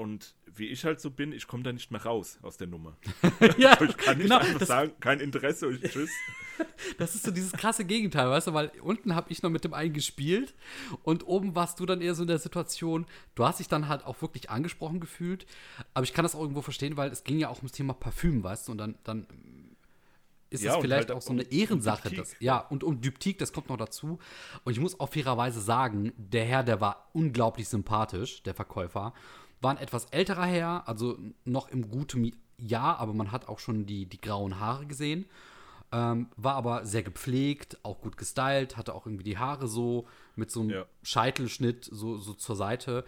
Und wie ich halt so bin, ich komme da nicht mehr raus aus der Nummer. ja, Ich kann nicht genau. einfach sagen, kein Interesse und tschüss. das ist so dieses krasse Gegenteil, weißt du, weil unten habe ich noch mit dem einen gespielt und oben warst du dann eher so in der Situation, du hast dich dann halt auch wirklich angesprochen gefühlt, aber ich kann das auch irgendwo verstehen, weil es ging ja auch ums Thema Parfüm, weißt du, und dann, dann ist Ja, es vielleicht halt auch so um- eine um Ehrensache. Diptyque. Das, ja, und um Dyptik, das kommt noch dazu. Und ich muss auch fairerweise sagen, der Herr, der war unglaublich sympathisch, der Verkäufer. War ein etwas älterer Herr, also noch im guten Jahr, aber man hat auch schon die, die grauen Haare gesehen. Ähm, war aber sehr gepflegt, auch gut gestylt, hatte auch irgendwie die Haare so mit so einem Ja. Scheitelschnitt so, so zur Seite.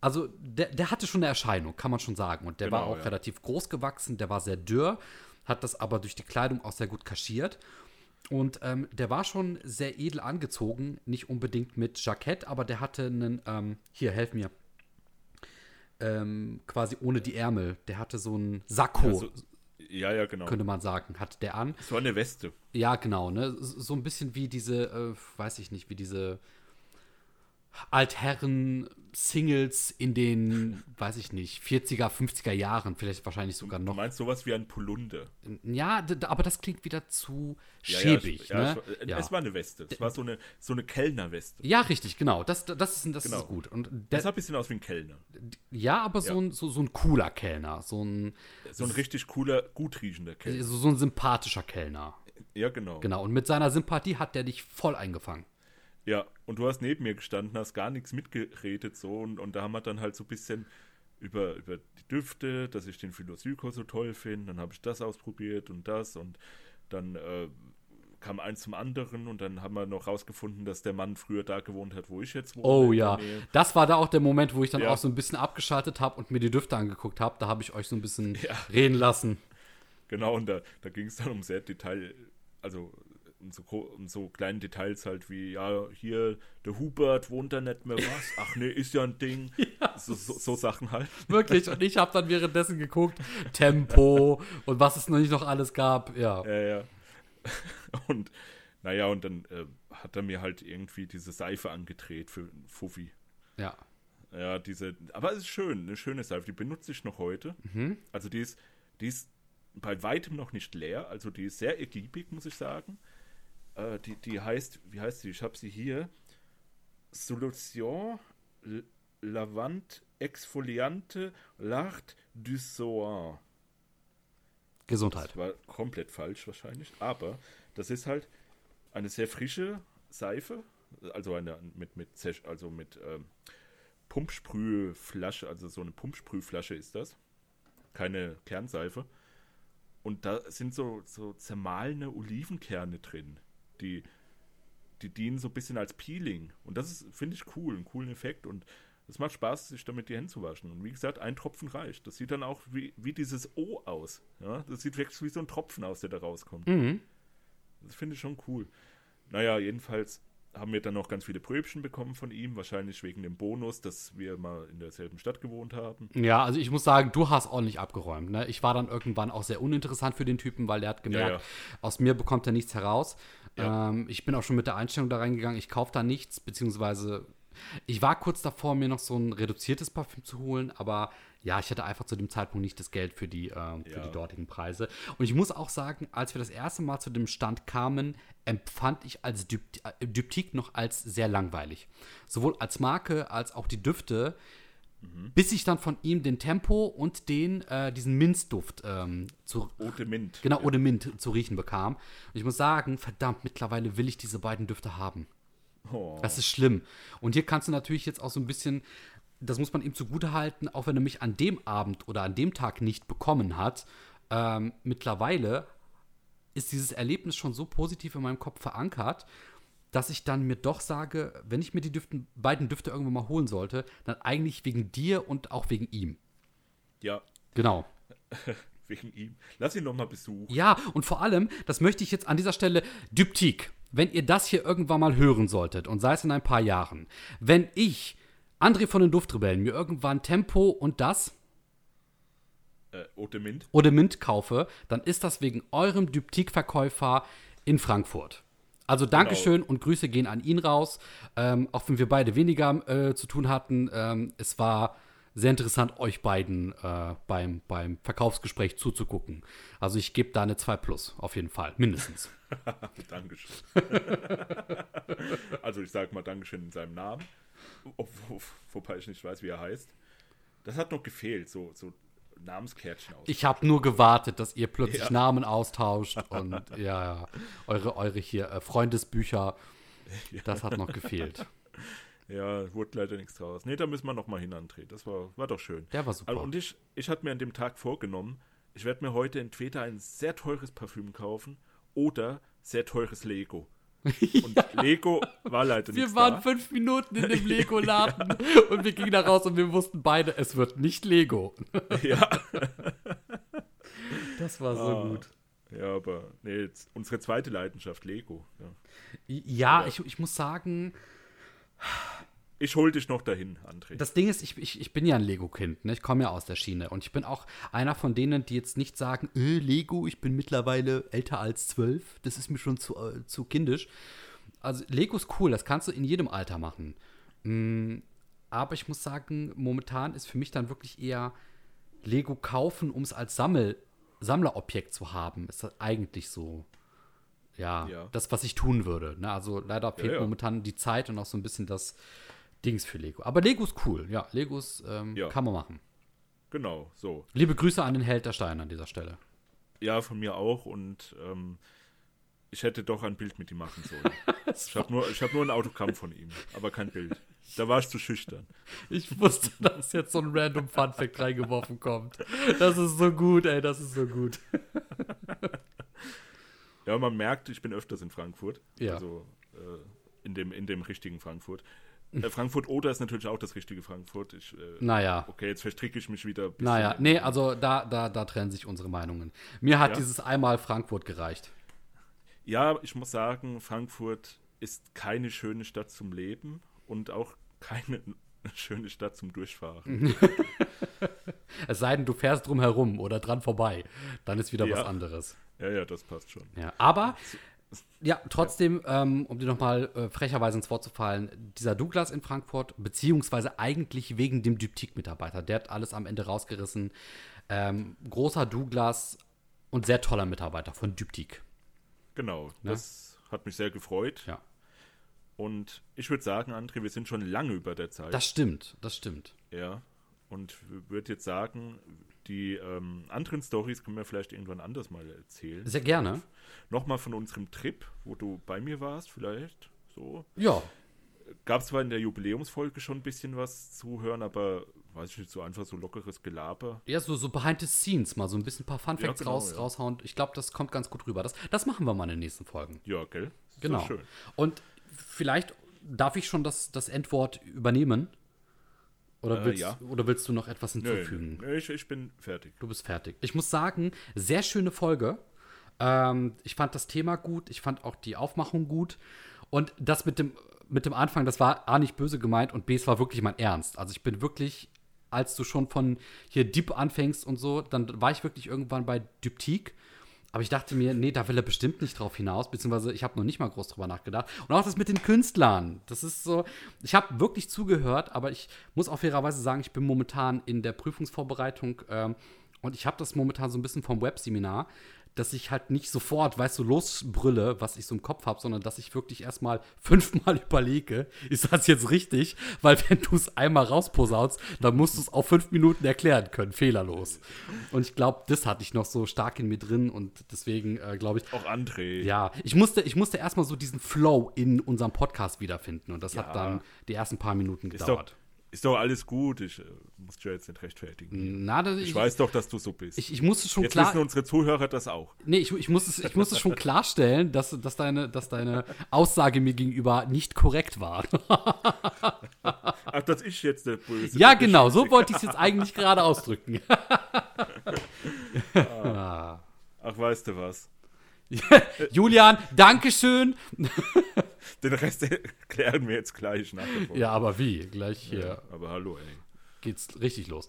Also der, der hatte schon eine Erscheinung, kann man schon sagen. Und der war Genau, auch ja. relativ groß gewachsen, der war sehr dürr, hat das aber durch die Kleidung auch sehr gut kaschiert. Und ähm, der war schon sehr edel angezogen, nicht unbedingt mit Jackett, aber der hatte einen, ähm, hier, helf mir, ähm, quasi ohne die Ärmel. Der hatte so einen Sakko, Ja, so, ja, ja, genau. könnte man sagen, hat der an. So eine Weste. Ja, genau, ne? So so ein bisschen wie diese, äh, weiß ich nicht, wie diese Altherren-Singles in den, weiß ich nicht, 40er, 50er Jahren, vielleicht wahrscheinlich sogar Du noch. meinst sowas wie ein Polunder. Ja, aber das klingt wieder zu Ja, schäbig, ja, ne? es, ja, es, ja. war eine Weste. Es war so eine, so eine Kellnerweste. ja, richtig, genau. Das, das, ist, das Genau. ist gut. Und Das der, sah ein bisschen aus wie ein Kellner. ja, aber so, Ja. Ein, so, so ein cooler Kellner, so ein, So ein richtig cooler, gut riechender Kellner. so, so ein sympathischer Kellner. Ja, genau. Genau. Und mit seiner Sympathie hat der dich voll eingefangen. Ja, und du hast neben mir gestanden, hast gar nichts mitgeredet so und, und da haben wir dann halt so ein bisschen über, über die Düfte, dass ich den Philosyko so toll finde, dann habe ich das ausprobiert und das und dann äh, kam eins zum anderen und dann haben wir noch rausgefunden, dass der Mann früher da gewohnt hat, wo ich jetzt wohne. Oh ja, das war da auch der Moment, wo ich dann Ja. auch so ein bisschen abgeschaltet habe und mir die Düfte angeguckt habe. Da habe ich euch so ein bisschen Ja. reden lassen. Genau, und da, da ging es dann um sehr Detail, also um so, um so kleine Details halt wie, ja, hier, der Hubert wohnt da nicht mehr was. Ach nee, ist ja ein Ding. so, so, so Sachen halt. Wirklich. Und ich habe dann währenddessen geguckt, Tempo und was es noch nicht noch alles gab. Ja. Ja, ja. Und naja, und dann äh, hat er mir halt irgendwie diese Seife angedreht für Fuffi. Ja. Ja, diese, aber es ist schön, eine schöne Seife, die benutze ich noch heute. Also die ist, die ist bei weitem noch nicht leer, also die ist sehr ergiebig, muss ich sagen. Äh, die, die heißt, wie heißt sie? Ich habe sie hier. Solution Lavant Exfoliante L'Art du Soin. Gesundheit. Das war komplett falsch wahrscheinlich, aber das ist halt eine sehr frische Seife, also eine mit mit also mit ähm, Pumpsprühflasche, also so eine Pumpsprühflasche ist das, keine Kernseife. Und da sind so so zermahlene Olivenkerne drin, die die dienen so ein bisschen als Peeling und das ist finde ich cool, einen coolen Effekt und es macht Spaß, sich damit die Hände zu waschen. Und wie gesagt, ein Tropfen reicht. Das sieht dann auch wie, wie dieses O aus. Ja? Das sieht wirklich wie so ein Tropfen aus, der da rauskommt. Mhm. Das finde ich schon cool. Naja, jedenfalls haben wir dann noch ganz viele Pröbchen bekommen von ihm, wahrscheinlich wegen dem Bonus, dass wir mal in derselben Stadt gewohnt haben. Ja, also ich muss sagen, du hast ordentlich abgeräumt. Ne? Ich war dann irgendwann auch sehr uninteressant für den Typen, weil der hat gemerkt, Ja, ja. aus mir bekommt er nichts heraus. Ja. Ähm, ich bin auch schon mit der Einstellung da reingegangen, ich kaufe da nichts, beziehungsweise ich war kurz davor, mir noch so ein reduziertes Parfüm zu holen, aber ja, ich hatte einfach zu dem Zeitpunkt nicht das Geld für die, ähm, für Ja. die dortigen Preise. Und ich muss auch sagen, als wir das erste Mal zu dem Stand kamen, empfand ich als Dypt äh, Dyptik noch als sehr langweilig. Sowohl als Marke als auch die Düfte bis ich dann von ihm den Tempo und den, äh, diesen Minzduft ähm, zu, Ote Mint. genau, ohne Mint zu riechen bekam. Und ich muss sagen, verdammt, mittlerweile will ich diese beiden Düfte haben. Oh. Das ist schlimm. Und hier kannst du natürlich jetzt auch so ein bisschen, das muss man ihm zugute halten, auch wenn er mich an dem Abend oder an dem Tag nicht bekommen hat, ähm, mittlerweile ist dieses Erlebnis schon so positiv in meinem Kopf verankert, dass ich dann mir doch sage, wenn ich mir die Düften, beiden Düfte irgendwann mal holen sollte, dann eigentlich wegen dir und auch wegen ihm. Ja, Genau. wegen ihm. Lass ihn noch mal besuchen. Ja, und vor allem, das möchte ich jetzt an dieser Stelle, Dyptik, wenn ihr das hier irgendwann mal hören solltet, und sei es in ein paar Jahren, wenn ich, André von den Duftrebellen, mir irgendwann Tempo und das, Äh, Ote Mint. oder Mint kaufe, dann ist das wegen eurem Dyptik-Verkäufer in Frankfurt. Also Dankeschön und Grüße gehen an ihn raus. Ähm, auch wenn wir beide weniger äh, zu tun hatten, ähm, es war sehr interessant, euch beiden äh, beim, beim Verkaufsgespräch zuzugucken. Also ich gebe da eine 2 Plus, auf jeden Fall, mindestens. Dankeschön. also ich sage mal Dankeschön in seinem Namen. Ob, wo, wobei ich nicht weiß, wie er heißt. Das hat noch gefehlt, so, so Namenskärtchen aus. Ich habe nur gewartet, dass ihr plötzlich Ja. Namen austauscht und ja, ja, eure, eure hier äh, Freundesbücher, das hat noch gefehlt. Ja, wurde leider nichts draus. Nee, da müssen wir noch mal hin, André. Das war, war doch schön. Der war super. Also, und ich, ich hatte mir an dem Tag vorgenommen, ich werde mir heute entweder ein sehr teures Parfüm kaufen oder sehr teures Lego. Und Lego war leider Wir waren da. fünf Minuten in dem Lego-Laden und wir gingen da raus und wir wussten beide, es wird nicht Lego. Ja. Das war so Ah. gut. ja, aber nee, jetzt unsere zweite Leidenschaft, Lego. Ja. Ja, ich, ich muss sagen, Ich hol dich noch dahin, André. das Ding ist, ich, ich, ich bin ja ein Lego-Kind, ne? ich komme ja aus der Schiene und ich bin auch einer von denen, die jetzt nicht sagen, äh, Lego, ich bin mittlerweile älter als zwölf, das ist mir schon zu, äh, zu kindisch. Also Lego ist cool, das kannst du in jedem Alter machen. Mm, aber ich muss sagen, momentan ist für mich dann wirklich eher Lego kaufen, um es als Sammel, Sammlerobjekt zu haben, ist das eigentlich so. Ja, Ja. das, was ich tun würde. Ne? Also leider fehlt ja. momentan die Zeit und auch so ein bisschen das Dings für Lego. Aber Lego ist cool, ja. Lego ähm, Ja. kann man machen. Genau, so. Liebe Grüße an den Held der Steine an dieser Stelle. Ja, von mir auch und ähm, ich hätte doch ein Bild mit ihm machen sollen. ich habe nur, ich hab nur ein Autogramm von ihm, aber kein Bild. Da war ich zu schüchtern. Ich wusste, dass jetzt so ein random Funfact reingeworfen kommt. Das ist so gut, ey, das ist so gut. Ja, man merkt, ich bin öfters in Frankfurt. Ja. Also äh, in, dem, in dem richtigen Frankfurt. Äh, Frankfurt Oder ist natürlich auch das richtige Frankfurt. Ich, äh, Naja. Okay, jetzt verstricke ich mich wieder. Naja, nee, also da, da, da trennen sich unsere Meinungen. Mir hat Ja? dieses einmal Frankfurt gereicht. Ja, ich muss sagen, Frankfurt ist keine schöne Stadt zum Leben und auch keine schöne Stadt zum Durchfahren. Es sei denn, du fährst drum herum oder dran vorbei. Dann ist wieder Ja. was anderes. Ja, ja, das passt schon. Ja, aber ja, trotzdem, ähm, um dir nochmal äh, frecherweise ins Wort zu fallen, dieser Douglas in Frankfurt, beziehungsweise eigentlich wegen dem Dyptik-Mitarbeiter, der hat alles am Ende rausgerissen. Ähm, großer Douglas und sehr toller Mitarbeiter von Dyptik. Genau, das hat mich sehr gefreut. Ja. Und ich würde sagen, André, wir sind schon lange über der Zeit. Das stimmt, das stimmt. ja. Und würde jetzt sagen, die ähm, anderen Stories können wir vielleicht irgendwann anders mal erzählen. Sehr gerne. Nochmal von unserem Trip, wo du bei mir warst, vielleicht so. Ja, Gab zwar in der Jubiläumsfolge schon ein bisschen was zu hören, aber weiß ich nicht, so einfach so lockeres Gelaber. ja so, so behind the scenes, mal so ein bisschen ein paar Fun Ja, Facts genau, raus, ja. raushauen. Ich glaube, das kommt ganz gut rüber. Das, das machen wir mal in den nächsten Folgen. Ja, gell? Genau. schön. Und vielleicht darf ich schon das, das Endwort übernehmen? Oder Äh, willst, ja. oder willst du noch etwas hinzufügen? nö, ich, ich bin fertig. Du bist fertig. Ich muss sagen, sehr schöne Folge. Ähm, ich fand das Thema gut. Ich fand auch die Aufmachung gut. Und das mit dem, mit dem Anfang, das war A nicht böse gemeint und B, es war wirklich mein Ernst. Also ich bin wirklich, als du schon von hier Deep anfängst und so, dann war ich wirklich irgendwann bei Dyptik. Aber ich dachte mir, nee, da will er bestimmt nicht drauf hinaus, beziehungsweise ich habe noch nicht mal groß drüber nachgedacht. Und auch das mit den Künstlern, das ist so, ich habe wirklich zugehört, aber ich muss auch fairerweise sagen, ich bin momentan in der Prüfungsvorbereitung ähm, und ich habe das momentan so ein bisschen vom Webseminar, dass ich halt nicht sofort, weißt du, losbrülle, was ich so im Kopf habe, sondern dass ich wirklich erstmal fünfmal überlege, ist das jetzt richtig? Weil wenn du es einmal rausposaunst, dann musst du es auf fünf Minuten erklären können, fehlerlos. Und ich glaube, das hatte ich noch so stark in mir drin und deswegen äh, glaube ich, Auch André. ja, ich musste, ich musste erstmal so diesen Flow in unserem Podcast wiederfinden und das Ja. hat dann die ersten paar Minuten gedauert. Ist doch alles gut. Ich äh, muss dich ja jetzt nicht rechtfertigen. Na, das, Ich, weiß doch, dass du so bist. ich, ich musste schon jetzt klar, wissen unsere Zuhörer das auch. nee, ich, ich muss es, ich muss es schon klarstellen, dass, dass deine, dass deine Aussage mir gegenüber nicht korrekt war. Ach, dass ich jetzt der Böse ja, genau, so wollte ich es jetzt eigentlich gerade ausdrücken. Ach, weißt du was? Julian, Dankeschön. Den Rest erklären wir jetzt gleich nach der Folge. Ja, aber wie? Gleich hier Aber hallo, ey. geht's richtig los.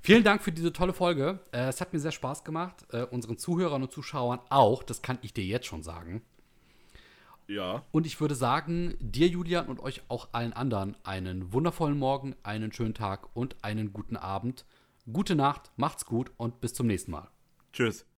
Vielen Dank für diese tolle Folge. Äh, es hat mir sehr Spaß gemacht. Äh, unseren Zuhörern und Zuschauern auch. Das kann ich dir jetzt schon sagen. Ja. Und ich würde sagen, dir, Julian, und euch auch allen anderen einen wundervollen Morgen, einen schönen Tag und einen guten Abend. Gute Nacht, macht's gut und bis zum nächsten Mal. Tschüss.